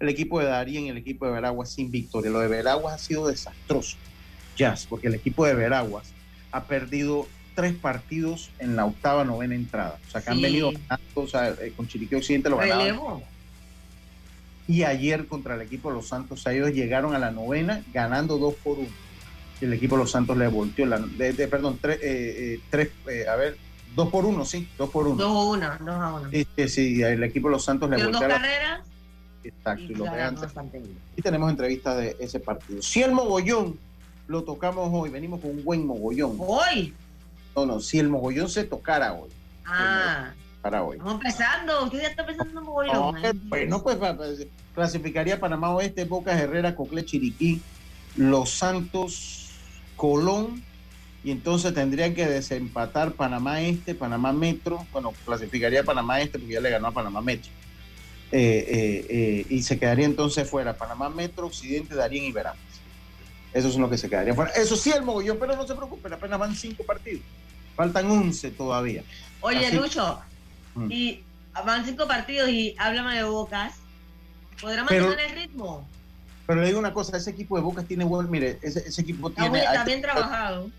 El equipo de Darien y el equipo de Veraguas sin victoria. Lo de Veraguas ha sido desastroso, Jazz, porque el equipo de Veraguas ha perdido tres partidos en la octava, novena entrada. O sea, que han venido ganando, o sea, eh, con Chiriquí Occidente lo ganaron. Y ayer contra el equipo de los Santos, ellos llegaron a la novena ganando dos por uno el equipo de los Santos le volteó la, de, perdón, tres, eh, eh, tres eh, a ver, dos por uno, sí, dos por uno. Dos a uno, dos a uno. Sí, sí, el equipo de los Santos le volteó. Dos carreras. Exacto, y, y Y tenemos entrevistas de ese partido. Si el mogollón lo tocamos hoy, venimos con un buen mogollón. ¿Hoy? No, no, si el mogollón se tocara hoy. Ah. Para hoy. Estamos empezando, usted ya está pensando en mogollón. No, pues, pues clasificaría Panamá Oeste, Bocas Herrera, Cocle, Chiriquí, Los Santos, Colón, y entonces tendrían que desempatar Panamá Este, Panamá Metro, bueno, clasificaría Panamá Este porque ya le ganó a Panamá Metro. Eh, eh, eh, y se quedaría entonces fuera Panamá Metro, Occidente, Darín y Veracruz. Eso es lo que se quedaría fuera. Eso sí, el mogollón, pero no se preocupen, apenas van cinco partidos. Faltan once todavía. Oye, Lucho, mm. y van cinco partidos y háblame de Bocas. ¿Podrá mantener el ritmo? Pero le digo una cosa, ese equipo de Bocas tiene buen, mire, ese, equipo tiene... Está bien trabajado.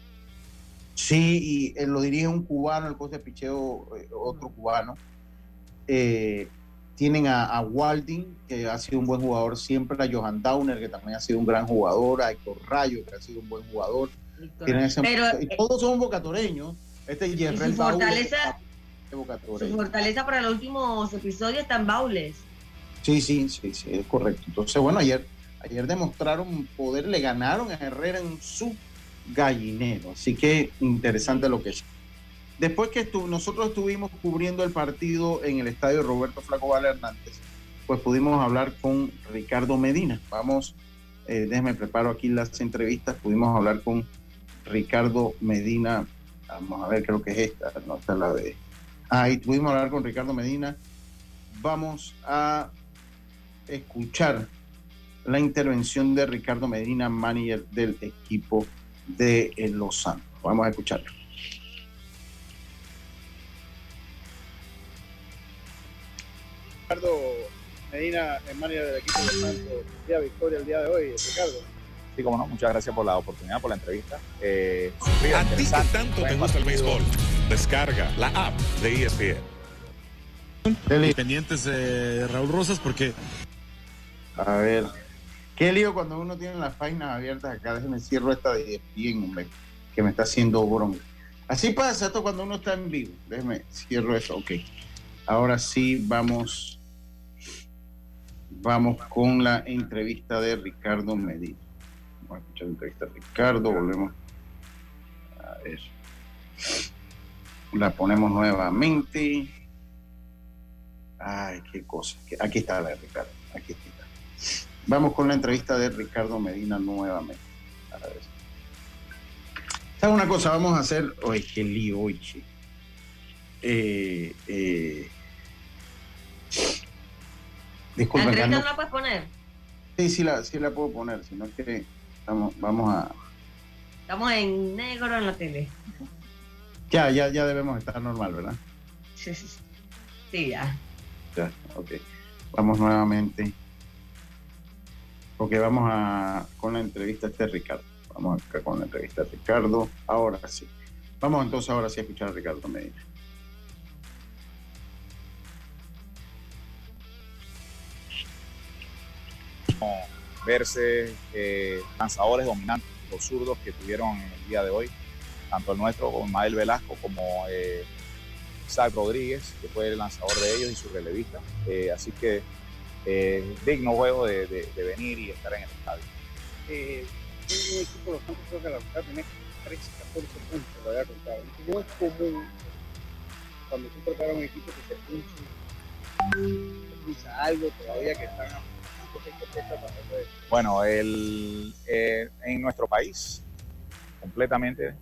Sí, y eh, lo dirige un cubano, el coach de picheo, eh, otro cubano. Eh, tienen a, a, Walding, que ha sido un buen jugador siempre, a Johan Downer, que también ha sido un gran jugador, a Héctor Rayo, que ha sido un buen jugador. Ese, Pero, y eh, todos son bocatoreños. Este es su fortaleza, su fortaleza para los últimos episodios está en Baules. Sí, sí, sí, sí, es correcto. Entonces, bueno, ayer, ayer demostraron poder, le ganaron a Herrera en su gallinero. Así que interesante lo que es. Después que nosotros estuvimos cubriendo el partido en el estadio Roberto Flaco Vale Hernández, pues pudimos hablar con Ricardo Medina. Vamos, eh, déjeme preparo aquí las entrevistas. Pudimos hablar con Ricardo Medina. Vamos a ver, creo que es esta, no está la de. Ahí pudimos hablar con Ricardo Medina. Vamos a escuchar la intervención de Ricardo Medina, manager del equipo de Los Santos. Vamos a escucharlo. Ricardo Medina, el manager del equipo de Los Santos, día victoria el día de hoy, Ricardo. Sí, como no, muchas gracias por la oportunidad, por la entrevista. Eh, a ti que tanto te gusta el béisbol, descarga la app de ESPN. Pendientes de Raúl Rosas porque a ver. Qué lío cuando uno tiene las páginas abiertas acá. Déjeme cierro esta de bien, hombre, que me está haciendo bronca. Así pasa esto cuando uno está en vivo. Déjeme cierro eso. Ok. Ahora sí vamos. Vamos con la entrevista de Ricardo Medina. Vamos a escuchar la entrevista de Ricardo. Volvemos. A ver. La ponemos nuevamente. Ay, qué cosa. Aquí está la de Ricardo. Aquí está. Vamos con la entrevista de Ricardo Medina nuevamente. ¿Sabes una cosa? Vamos a hacer. Oye, qué lío, oye. Eh, eh, disculpa, ¿La no la puedes poner? Sí, sí la, sí la puedo poner, sino que vamos, vamos a. Estamos en negro en la tele. Ya, ya, ya debemos estar normal, ¿verdad? Sí, sí, sí. ya. Ya, ok. Vamos nuevamente. Ok, vamos a con la entrevista este Ricardo. Vamos acá con la entrevista de Ricardo. Ahora sí. Vamos entonces ahora sí a escuchar a Ricardo Medina. Verse eh, lanzadores dominantes, los zurdos que tuvieron el día de hoy, tanto el nuestro como Mael Velasco como eh, Isaac Rodríguez, que fue el lanzador de ellos y su relevista. Eh, así que eh, digno juego de, venir y estar en el estadio. Un equipo de los creo que la verdad tiene 13, 14 puntos, lo había contado. No es común cuando tú preparas un equipo que se pincha, algo todavía que están bueno, el, eh, en nuestro país, completamente,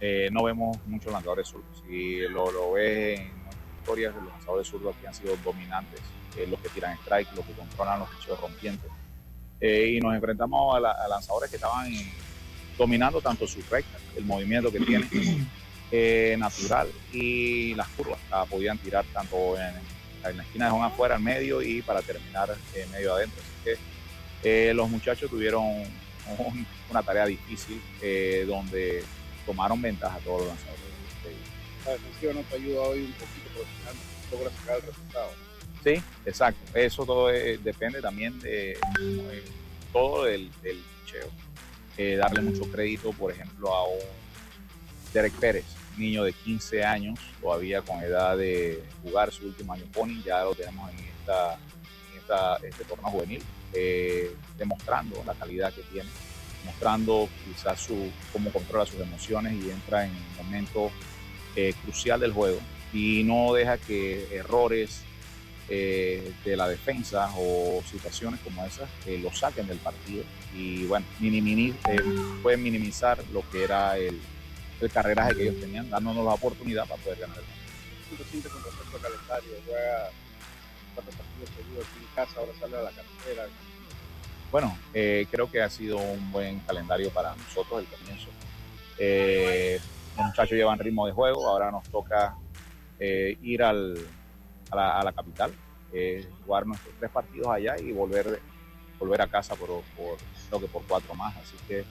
eh, no vemos muchos lanzadores zurdos. Si lo, lo ves en historias, los lanzadores zurdos que han sido dominantes eh, los que tiran strike, los que controlan los picheos rompientes. Eh, y nos enfrentamos a, lanzadores que estaban dominando tanto su recta, el movimiento que tienen <clears throat> eh, natural y las curvas. podían tirar tanto en, la esquina de Juan afuera, al medio y para terminar en medio adentro. Así que los muchachos tuvieron una tarea difícil donde tomaron ventaja a todos los lanzadores. La defensiva no te ayuda hoy un poquito porque logra sacar el resultado. Sí, exacto. Eso todo depende también de, todo del, del eh, darle mucho crédito, por ejemplo, a un Derek Pérez, niño de 15 años, todavía con edad de jugar su último año pony, ya lo tenemos en, esta, en este torneo juvenil, eh, demostrando la calidad que tiene, mostrando quizás su, cómo controla sus emociones y entra en un momento eh, crucial del juego. Y no deja que errores eh, de la defensa o situaciones como esas que lo saquen del partido. Y bueno, eh, pueden minimizar lo que era el, el carreraje que ellos tenían, dándonos la oportunidad para poder ganar el partido. con respecto al calendario? Juega cuatro partidos seguidos aquí en casa, ahora sale a la carretera. Bueno, eh, creo que ha sido un buen calendario para nosotros el comienzo. los muchachos llevan ritmo de juego, ahora nos toca ir al, a la, capital, eh, jugar nuestros tres partidos allá y volver, volver a casa por, por creo que por cuatro más. Así que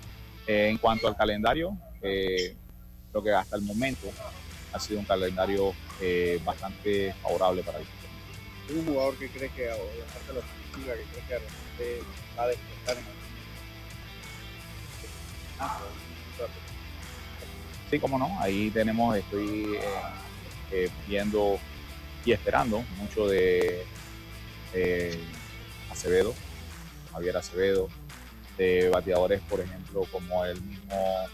eh, en cuanto al calendario, eh, creo que hasta el momento ha sido un calendario bastante favorable para el un jugador que cree que, o de parte de la ofensiva, que cree que de repente va a despertar en Sí, cómo no. Ahí tenemos, estoy eh, eh, viendo y esperando mucho de eh, Acevedo, Javier Acevedo, de bateadores, por ejemplo, como el mismo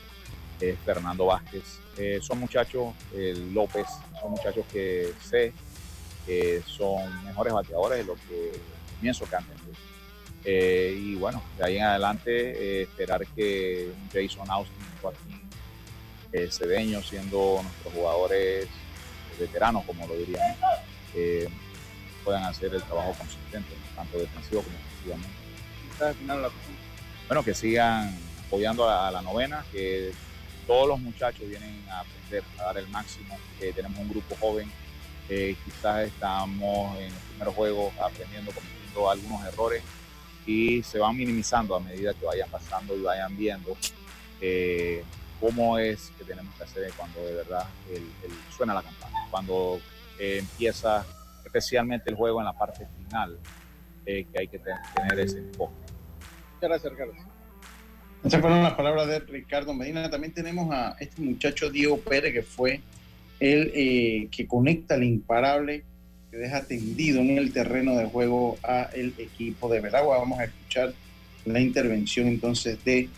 eh, Fernando Vázquez. Eh, son muchachos, López, son muchachos que sé que son mejores bateadores de lo que pienso que han tenido. Eh, y bueno, de ahí en adelante esperar que Jason Austin, Joaquín Cedeño, siendo nuestros jugadores veteranos, como lo dirían, puedan hacer el trabajo consistente, tanto defensivo como ofensivamente. Bueno, que sigan apoyando a la novena, que todos los muchachos vienen a aprender, a dar el máximo. que tenemos un grupo joven, quizás estamos en los primeros juegos aprendiendo, cometiendo algunos errores y se van minimizando a medida que vayan pasando y vayan viendo eh, cómo es que tenemos que hacer cuando de verdad suena la campana, cuando eh, empieza especialmente el juego en la parte final, eh, que hay que tener ese enfoque. Gracias, Carlos. Esas fueron las palabras de Ricardo Medina. También tenemos a este muchacho Diego Pérez, que fue el eh, que conecta el imparable, que deja tendido en el terreno de juego a el equipo de Veragua. Vamos a escuchar la intervención entonces de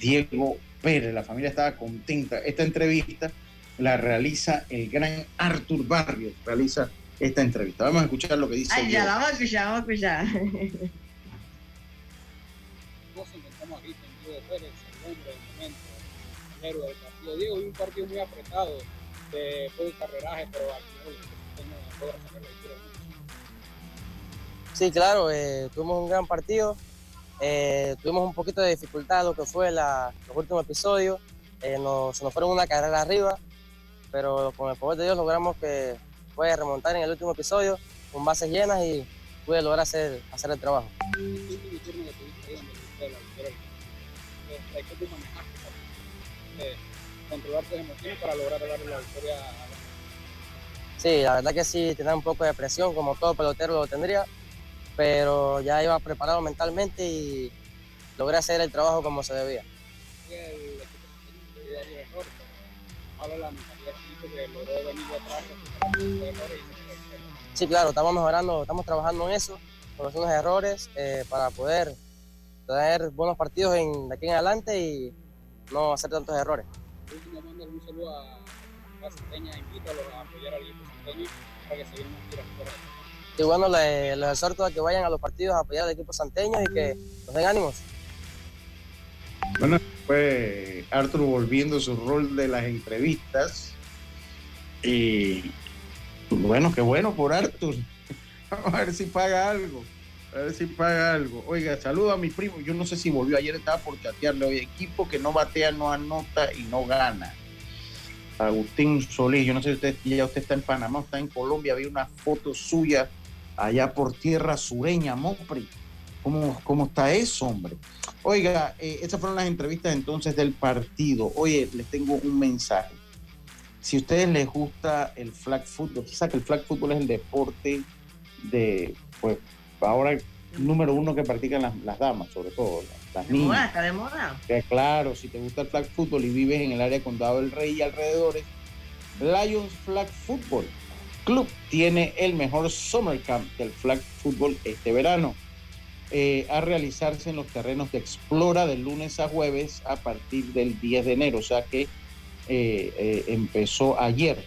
Diego Pérez. La familia estaba contenta. Esta entrevista la realiza el gran Artur Barrios, realiza esta entrevista. Vamos a escuchar lo que dice. Ay, ya, vamos a escuchar, vamos a escuchar. <laughs> héroe del partido. Diego, un partido muy apretado de todo el carreraje, pero al final no logra sacar la victoria. Sí, claro, eh, tuvimos un gran partido. Eh, tuvimos un poquito de dificultad lo que fue la, los últimos episodios. Eh, nos, se nos fueron una carrera arriba, pero con el poder de Dios logramos que puede remontar en el último episodio con bases llenas y pude lograr hacer, hacer el trabajo. Controlar tus emociones para lograr darle la victoria a la Sí, la verdad que sí, tenía un poco de presión, como todo pelotero lo tendría, pero ya iba preparado mentalmente y logré hacer el trabajo como se debía. Sí, claro, estamos mejorando, estamos trabajando en eso, con los errores eh, para poder tener buenos partidos en, de aquí en adelante y no hacer tantos errores. Último, mando un saludo a la Santeña, invítalo a apoyar al equipo Santeño para que se vienen tiras ahí. Y bueno, les, les exhorto a que vayan a los partidos a apoyar al equipo santeño y que nos den ánimos. Bueno, fue Arturo volviendo a su rol de las entrevistas. Y bueno, qué bueno por Arthur. Vamos <laughs> a ver si paga algo. A ver si paga algo. Oiga, saludo a mi primo. Yo no sé si volvió ayer, estaba por chatearle hoy. Equipo que no batea, no anota y no gana. Agustín Solís, yo no sé si ya usted está en Panamá, está en Colombia, vi una foto suya allá por tierra sureña, Mopri. ¿Cómo, cómo está eso, hombre? Oiga, eh, esas fueron las entrevistas entonces del partido. Oye, les tengo un mensaje. Si a ustedes les gusta el flag football, sabe que el flag football es el deporte de, pues, ahora número uno que practican las, damas, sobre todo, las, de Moda, está de moda. claro, si te gusta el flag football y vives en el área de Condado del Rey y alrededores, Lions Flag Football Club tiene el mejor summer camp del flag football este verano. Eh, a realizarse en los terrenos de Explora de lunes a jueves a partir del 10 de enero, o sea que eh, eh, empezó ayer.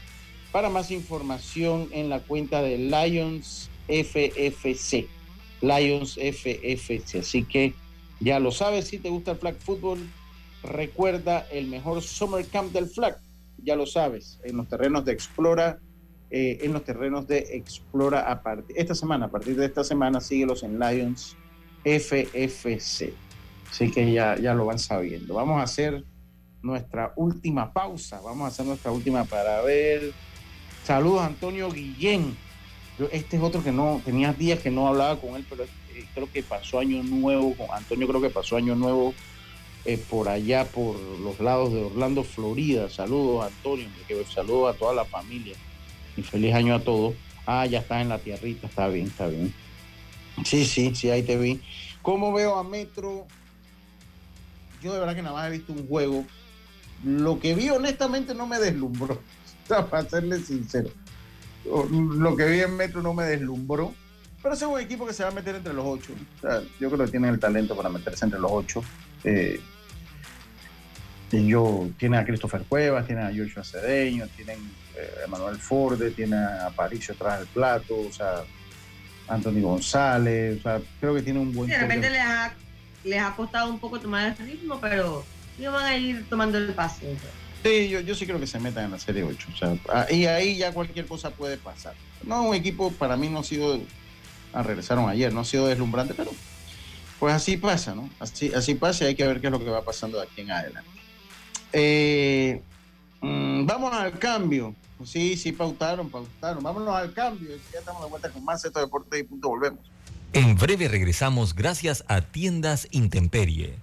Para más información en la cuenta de Lions FFC. Lions FFC. Así que ya lo sabes, si te gusta el flag football, recuerda el mejor summer camp del flag. Ya lo sabes, en los terrenos de Explora, eh, en los terrenos de Explora a partir esta semana, a partir de esta semana, síguelos en Lions FFC. Así que ya, ya lo van sabiendo. Vamos a hacer nuestra última pausa. Vamos a hacer nuestra última para ver. Saludos Antonio Guillén este es otro que no, tenía días que no hablaba con él, pero eh, creo que pasó año nuevo, con Antonio creo que pasó año nuevo eh, por allá, por los lados de Orlando, Florida. Saludos Antonio, saludos a toda la familia y feliz año a todos. Ah, ya está en la tierrita, está bien, está bien. Sí, sí, sí, ahí te vi. ¿Cómo veo a Metro? Yo de verdad que nada más he visto un juego. Lo que vi honestamente no me deslumbró, <laughs> para serle sincero. Lo que vi en Metro no me deslumbró, pero es un equipo que se va a meter entre los ocho. yo creo que tienen el talento para meterse entre los ocho. Eh, yo, tiene a Christopher Cuevas, tiene a Joshua Cedeño, tienen eh, a Manuel Forde, tiene a Paricio tras el plato, o sea, Anthony González, o sea, creo que tiene un buen... de repente les ha, les ha costado un poco tomar el ritmo, pero ellos van a ir tomando el paso. Sí, yo, yo sí creo que se metan en la Serie 8. O sea, ah, y ahí ya cualquier cosa puede pasar. No, un equipo para mí no ha sido... Ah, regresaron ayer, no ha sido deslumbrante, pero pues así pasa, ¿no? Así, así pasa y hay que ver qué es lo que va pasando de aquí en adelante. Eh, mm, vamos al cambio. Sí, sí, pautaron, pautaron. Vámonos al cambio. Ya estamos de vuelta con más Esto Deportes y punto. Volvemos. En breve regresamos gracias a Tiendas Intemperie.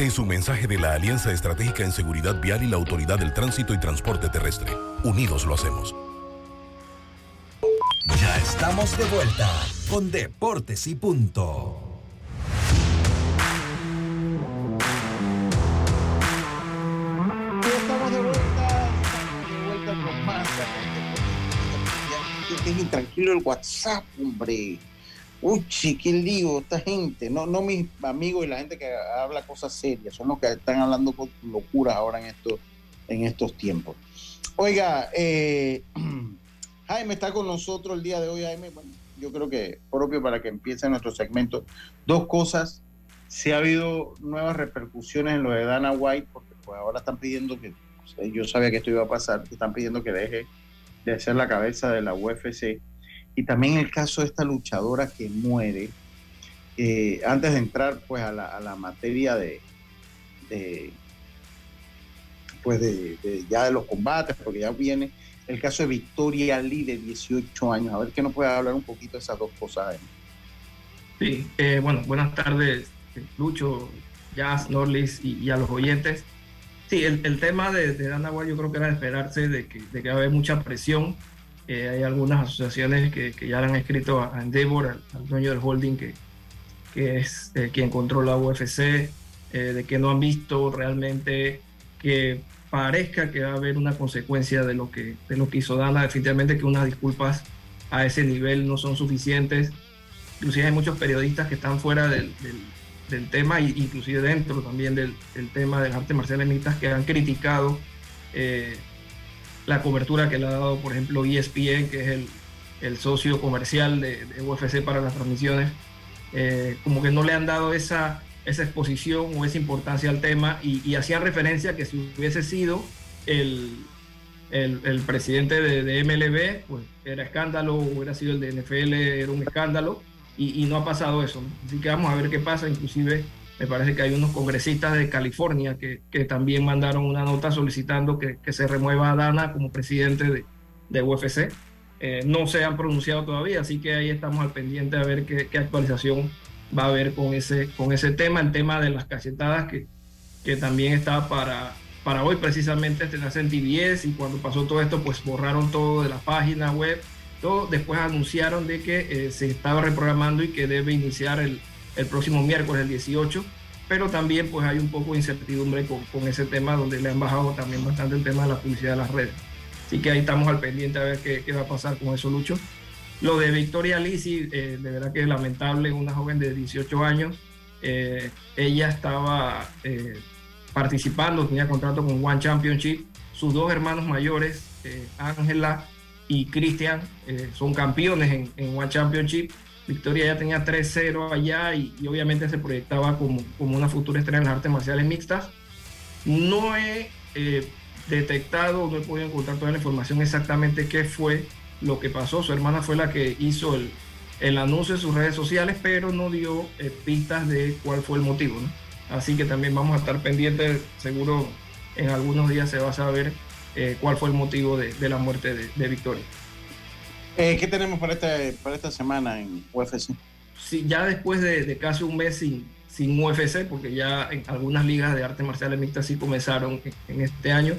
Este es un mensaje de la Alianza Estratégica en Seguridad Vial y la Autoridad del Tránsito y Transporte Terrestre. Unidos lo hacemos. Ya estamos de vuelta con Deportes y Punto. es intranquilo el WhatsApp, hombre. Uy, ¿qué digo? Esta gente, no, no mis amigos y la gente que habla cosas serias, son los que están hablando con locuras ahora en estos, en estos tiempos. Oiga, eh, <clears throat> Jaime está con nosotros el día de hoy, Jaime. Bueno, yo creo que propio para que empiece nuestro segmento. Dos cosas. Si ha habido nuevas repercusiones en lo de Dana White, porque pues ahora están pidiendo que, yo sabía que esto iba a pasar, están pidiendo que deje de ser la cabeza de la UFC. Y también el caso de esta luchadora que muere, eh, antes de entrar pues a la, materia de, pues de, ya de los combates, porque ya viene el caso de Victoria Lee de 18 años. A ver qué nos puede hablar un poquito de esas dos cosas. Sí, eh, bueno, buenas tardes, Lucho, Jazz, Norlis y a los oyentes. Sí, el, tema de, de Dana yo creo que era de esperarse de que, de que va a haber mucha presión. Eh, hay algunas asociaciones que, que, ya le han escrito a, Endeavor, al, dueño del holding, que, que es eh, quien controla UFC, de que no han visto realmente que parezca que va a haber una consecuencia de lo que, de lo que hizo Dana. Definitivamente que unas disculpas a ese nivel no son suficientes. Inclusive hay muchos periodistas que están fuera del, del, tema, e inclusive dentro también del, tema de las artes marciales mixtas, que han criticado eh, la cobertura que le ha dado, por ejemplo, ESPN, que es el, el socio comercial de, UFC para las transmisiones. Eh, como que no le han dado esa esa exposición o esa importancia al tema y, hacían referencia que si hubiese sido el, el, presidente de, MLB, pues era escándalo, hubiera sido el de NFL, era un escándalo y, no ha pasado eso. Así que vamos a ver qué pasa. Inclusive me parece que hay unos congresistas de California que, que también mandaron una nota solicitando que, que, se remueva a Dana como presidente de, de UFC. Eh, no se han pronunciado todavía, así que ahí estamos al pendiente a ver qué, qué actualización va a haber con ese, con ese tema, el tema de las cachetadas que, que también estaba para, para hoy precisamente estrenarse en TBS y cuando pasó todo esto pues borraron todo de la página web, todo, después anunciaron de que eh, se estaba reprogramando y que debe iniciar el, el, próximo miércoles, el 18, pero también pues hay un poco de incertidumbre con, con, ese tema donde le han bajado también bastante el tema de la publicidad de las redes. Así que ahí estamos al pendiente a ver qué, qué va a pasar con eso, Lucho. Lo de Victoria Lisi, eh, de verdad que es lamentable, una joven de 18 años. Eh, ella estaba eh, participando, tenía contrato con One Championship. Sus dos hermanos mayores, Ángela y Cristian, son campeones en, One Championship. Victoria ya tenía 3-0 allá y, obviamente se proyectaba como, como una futura estrella en las artes marciales mixtas. No he detectado, no he podido encontrar toda la información exactamente qué fue lo que pasó. Su hermana fue la que hizo el, el anuncio en sus redes sociales, pero no dio eh, pistas de cuál fue el motivo. Así que también vamos a estar pendientes, seguro en algunos días se va a saber eh, cuál fue el motivo de, la muerte de Victoria. Eh, ¿Qué tenemos para esta, para esta semana en UFC? Sí, ya después de, de, casi un mes sin, sin UFC, porque ya en algunas ligas de artes marciales mixtas sí comenzaron en este año,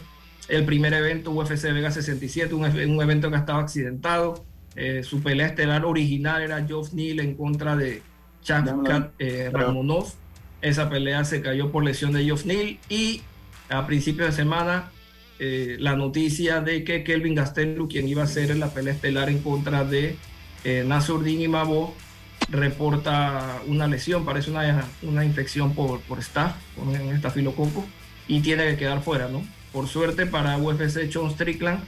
el primer evento UFC Vega 67, un, un evento que estaba accidentado. Eh, su pelea estelar original era Geoff Neal en contra de Chad eh, Ramonov. Esa pelea se cayó por lesión de Geoff Neal y a principios de semana eh, la noticia de que Kelvin Gastelum, quien iba a ser la pelea estelar en contra de eh, Nasruddin Imabo, reporta una lesión, parece una, una infección por, por staph, por y tiene que quedar fuera, ¿no? por suerte para UFC Sean Strickland,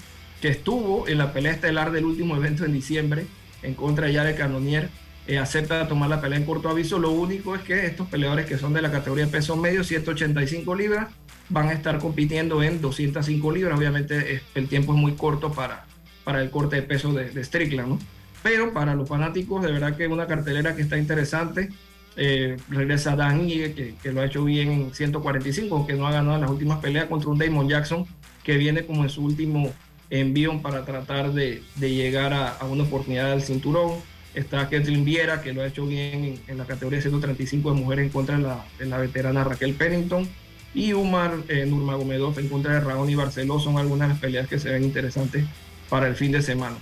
que estuvo en la pelea estelar del último evento en diciembre en contra de Yare Canonier, eh, acepta tomar la pelea en corto aviso. Lo único es que estos peleadores que son de la categoría de peso medio, 185 libras, van a estar compitiendo en 205 libras. Obviamente el tiempo es muy corto para, para el corte de peso de, Strickland, ¿no? Pero para los fanáticos, de verdad que es una cartelera que está interesante. Eh, regresa Dan que, que, lo ha hecho bien en 145, aunque no ha ganado en las últimas peleas contra un Damon Jackson, que viene como en su último envío para tratar de, de llegar a, a, una oportunidad del cinturón. Está Kathleen Viera, que lo ha hecho bien en, la categoría 135 de mujeres en contra de la, de la veterana Raquel Pennington. Y Umar eh, Nurmagomedov en contra de Raúl y Barceló son algunas de las peleas que se ven interesantes para el fin de semana.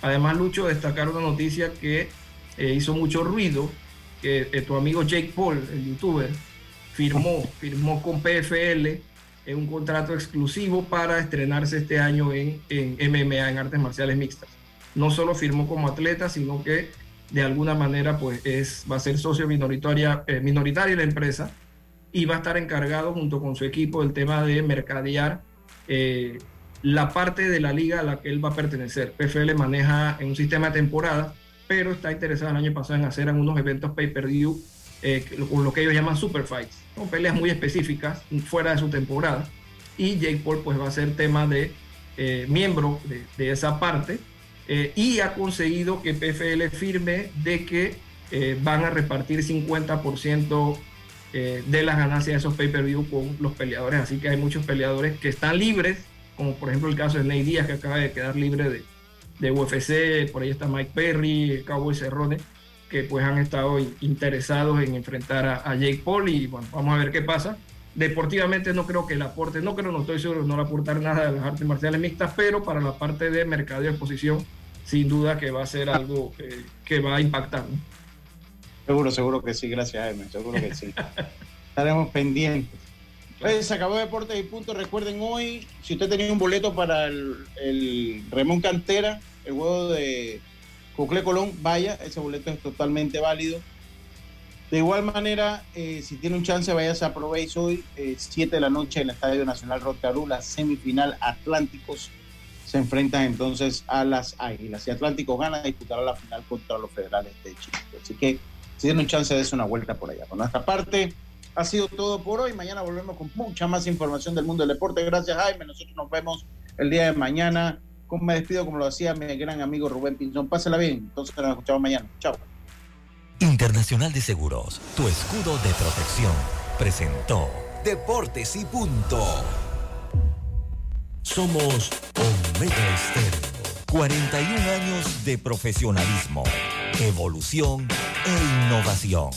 Además, Lucho, destacar una noticia que eh, hizo mucho ruido que eh, tu amigo Jake Paul, el youtuber, firmó, <laughs> firmó con PFL en un contrato exclusivo para estrenarse este año en, en, MMA, en artes marciales mixtas. No solo firmó como atleta, sino que de alguna manera pues es, va a ser socio minoritaria, eh, minoritario de la empresa y va a estar encargado junto con su equipo del tema de mercadear eh, la parte de la liga a la que él va a pertenecer. PFL maneja en un sistema de temporada pero está interesado el año pasado en hacer algunos eventos pay-per-view eh, con lo que ellos llaman super fights, con peleas muy específicas fuera de su temporada. Y Jake Paul pues va a ser tema de eh, miembro de, de, esa parte eh, y ha conseguido que PFL firme de que eh, van a repartir 50% eh, de las ganancias de esos pay-per-view con los peleadores. Así que hay muchos peleadores que están libres, como por ejemplo el caso de Ney Díaz que acaba de quedar libre de, de UFC, por ahí está Mike Perry, Cowboy Cerrone, que pues han estado interesados en enfrentar a, Jake Paul y bueno, vamos a ver qué pasa. Deportivamente no creo que el aporte, no creo, no estoy seguro, no aportar nada a las artes marciales mixtas, pero para la parte de mercado y exposición, sin duda que va a ser algo eh, que va a impactar. Seguro, seguro que sí, gracias Jaime, seguro que sí. Estaremos pendientes. se acabó Deportes y Puntos. Recuerden hoy, si usted tenía un boleto para el, el Remón Cantera, el juego de Cocle Colón, vaya, ese boleto es totalmente válido. De igual manera, eh, si tiene un chance, vaya a Probéis hoy, 7 eh, de la noche en el Estadio Nacional Rotarú, la semifinal Atlánticos se enfrentan entonces a las Águilas. Si Atlánticos gana, disputará la final contra los federales de Chile. Así que si tiene un chance, de una vuelta por allá. Por nuestra parte, ha sido todo por hoy. Mañana volvemos con mucha más información del mundo del deporte. Gracias, Jaime. Nosotros nos vemos el día de mañana me despido como lo hacía mi gran amigo Rubén Pinzón. Pásela bien, entonces nos escuchamos mañana. Chao. Internacional de Seguros, tu escudo de protección, presentó Deportes y Punto. Somos Omega Estéreo. 41 años de profesionalismo, evolución e innovación.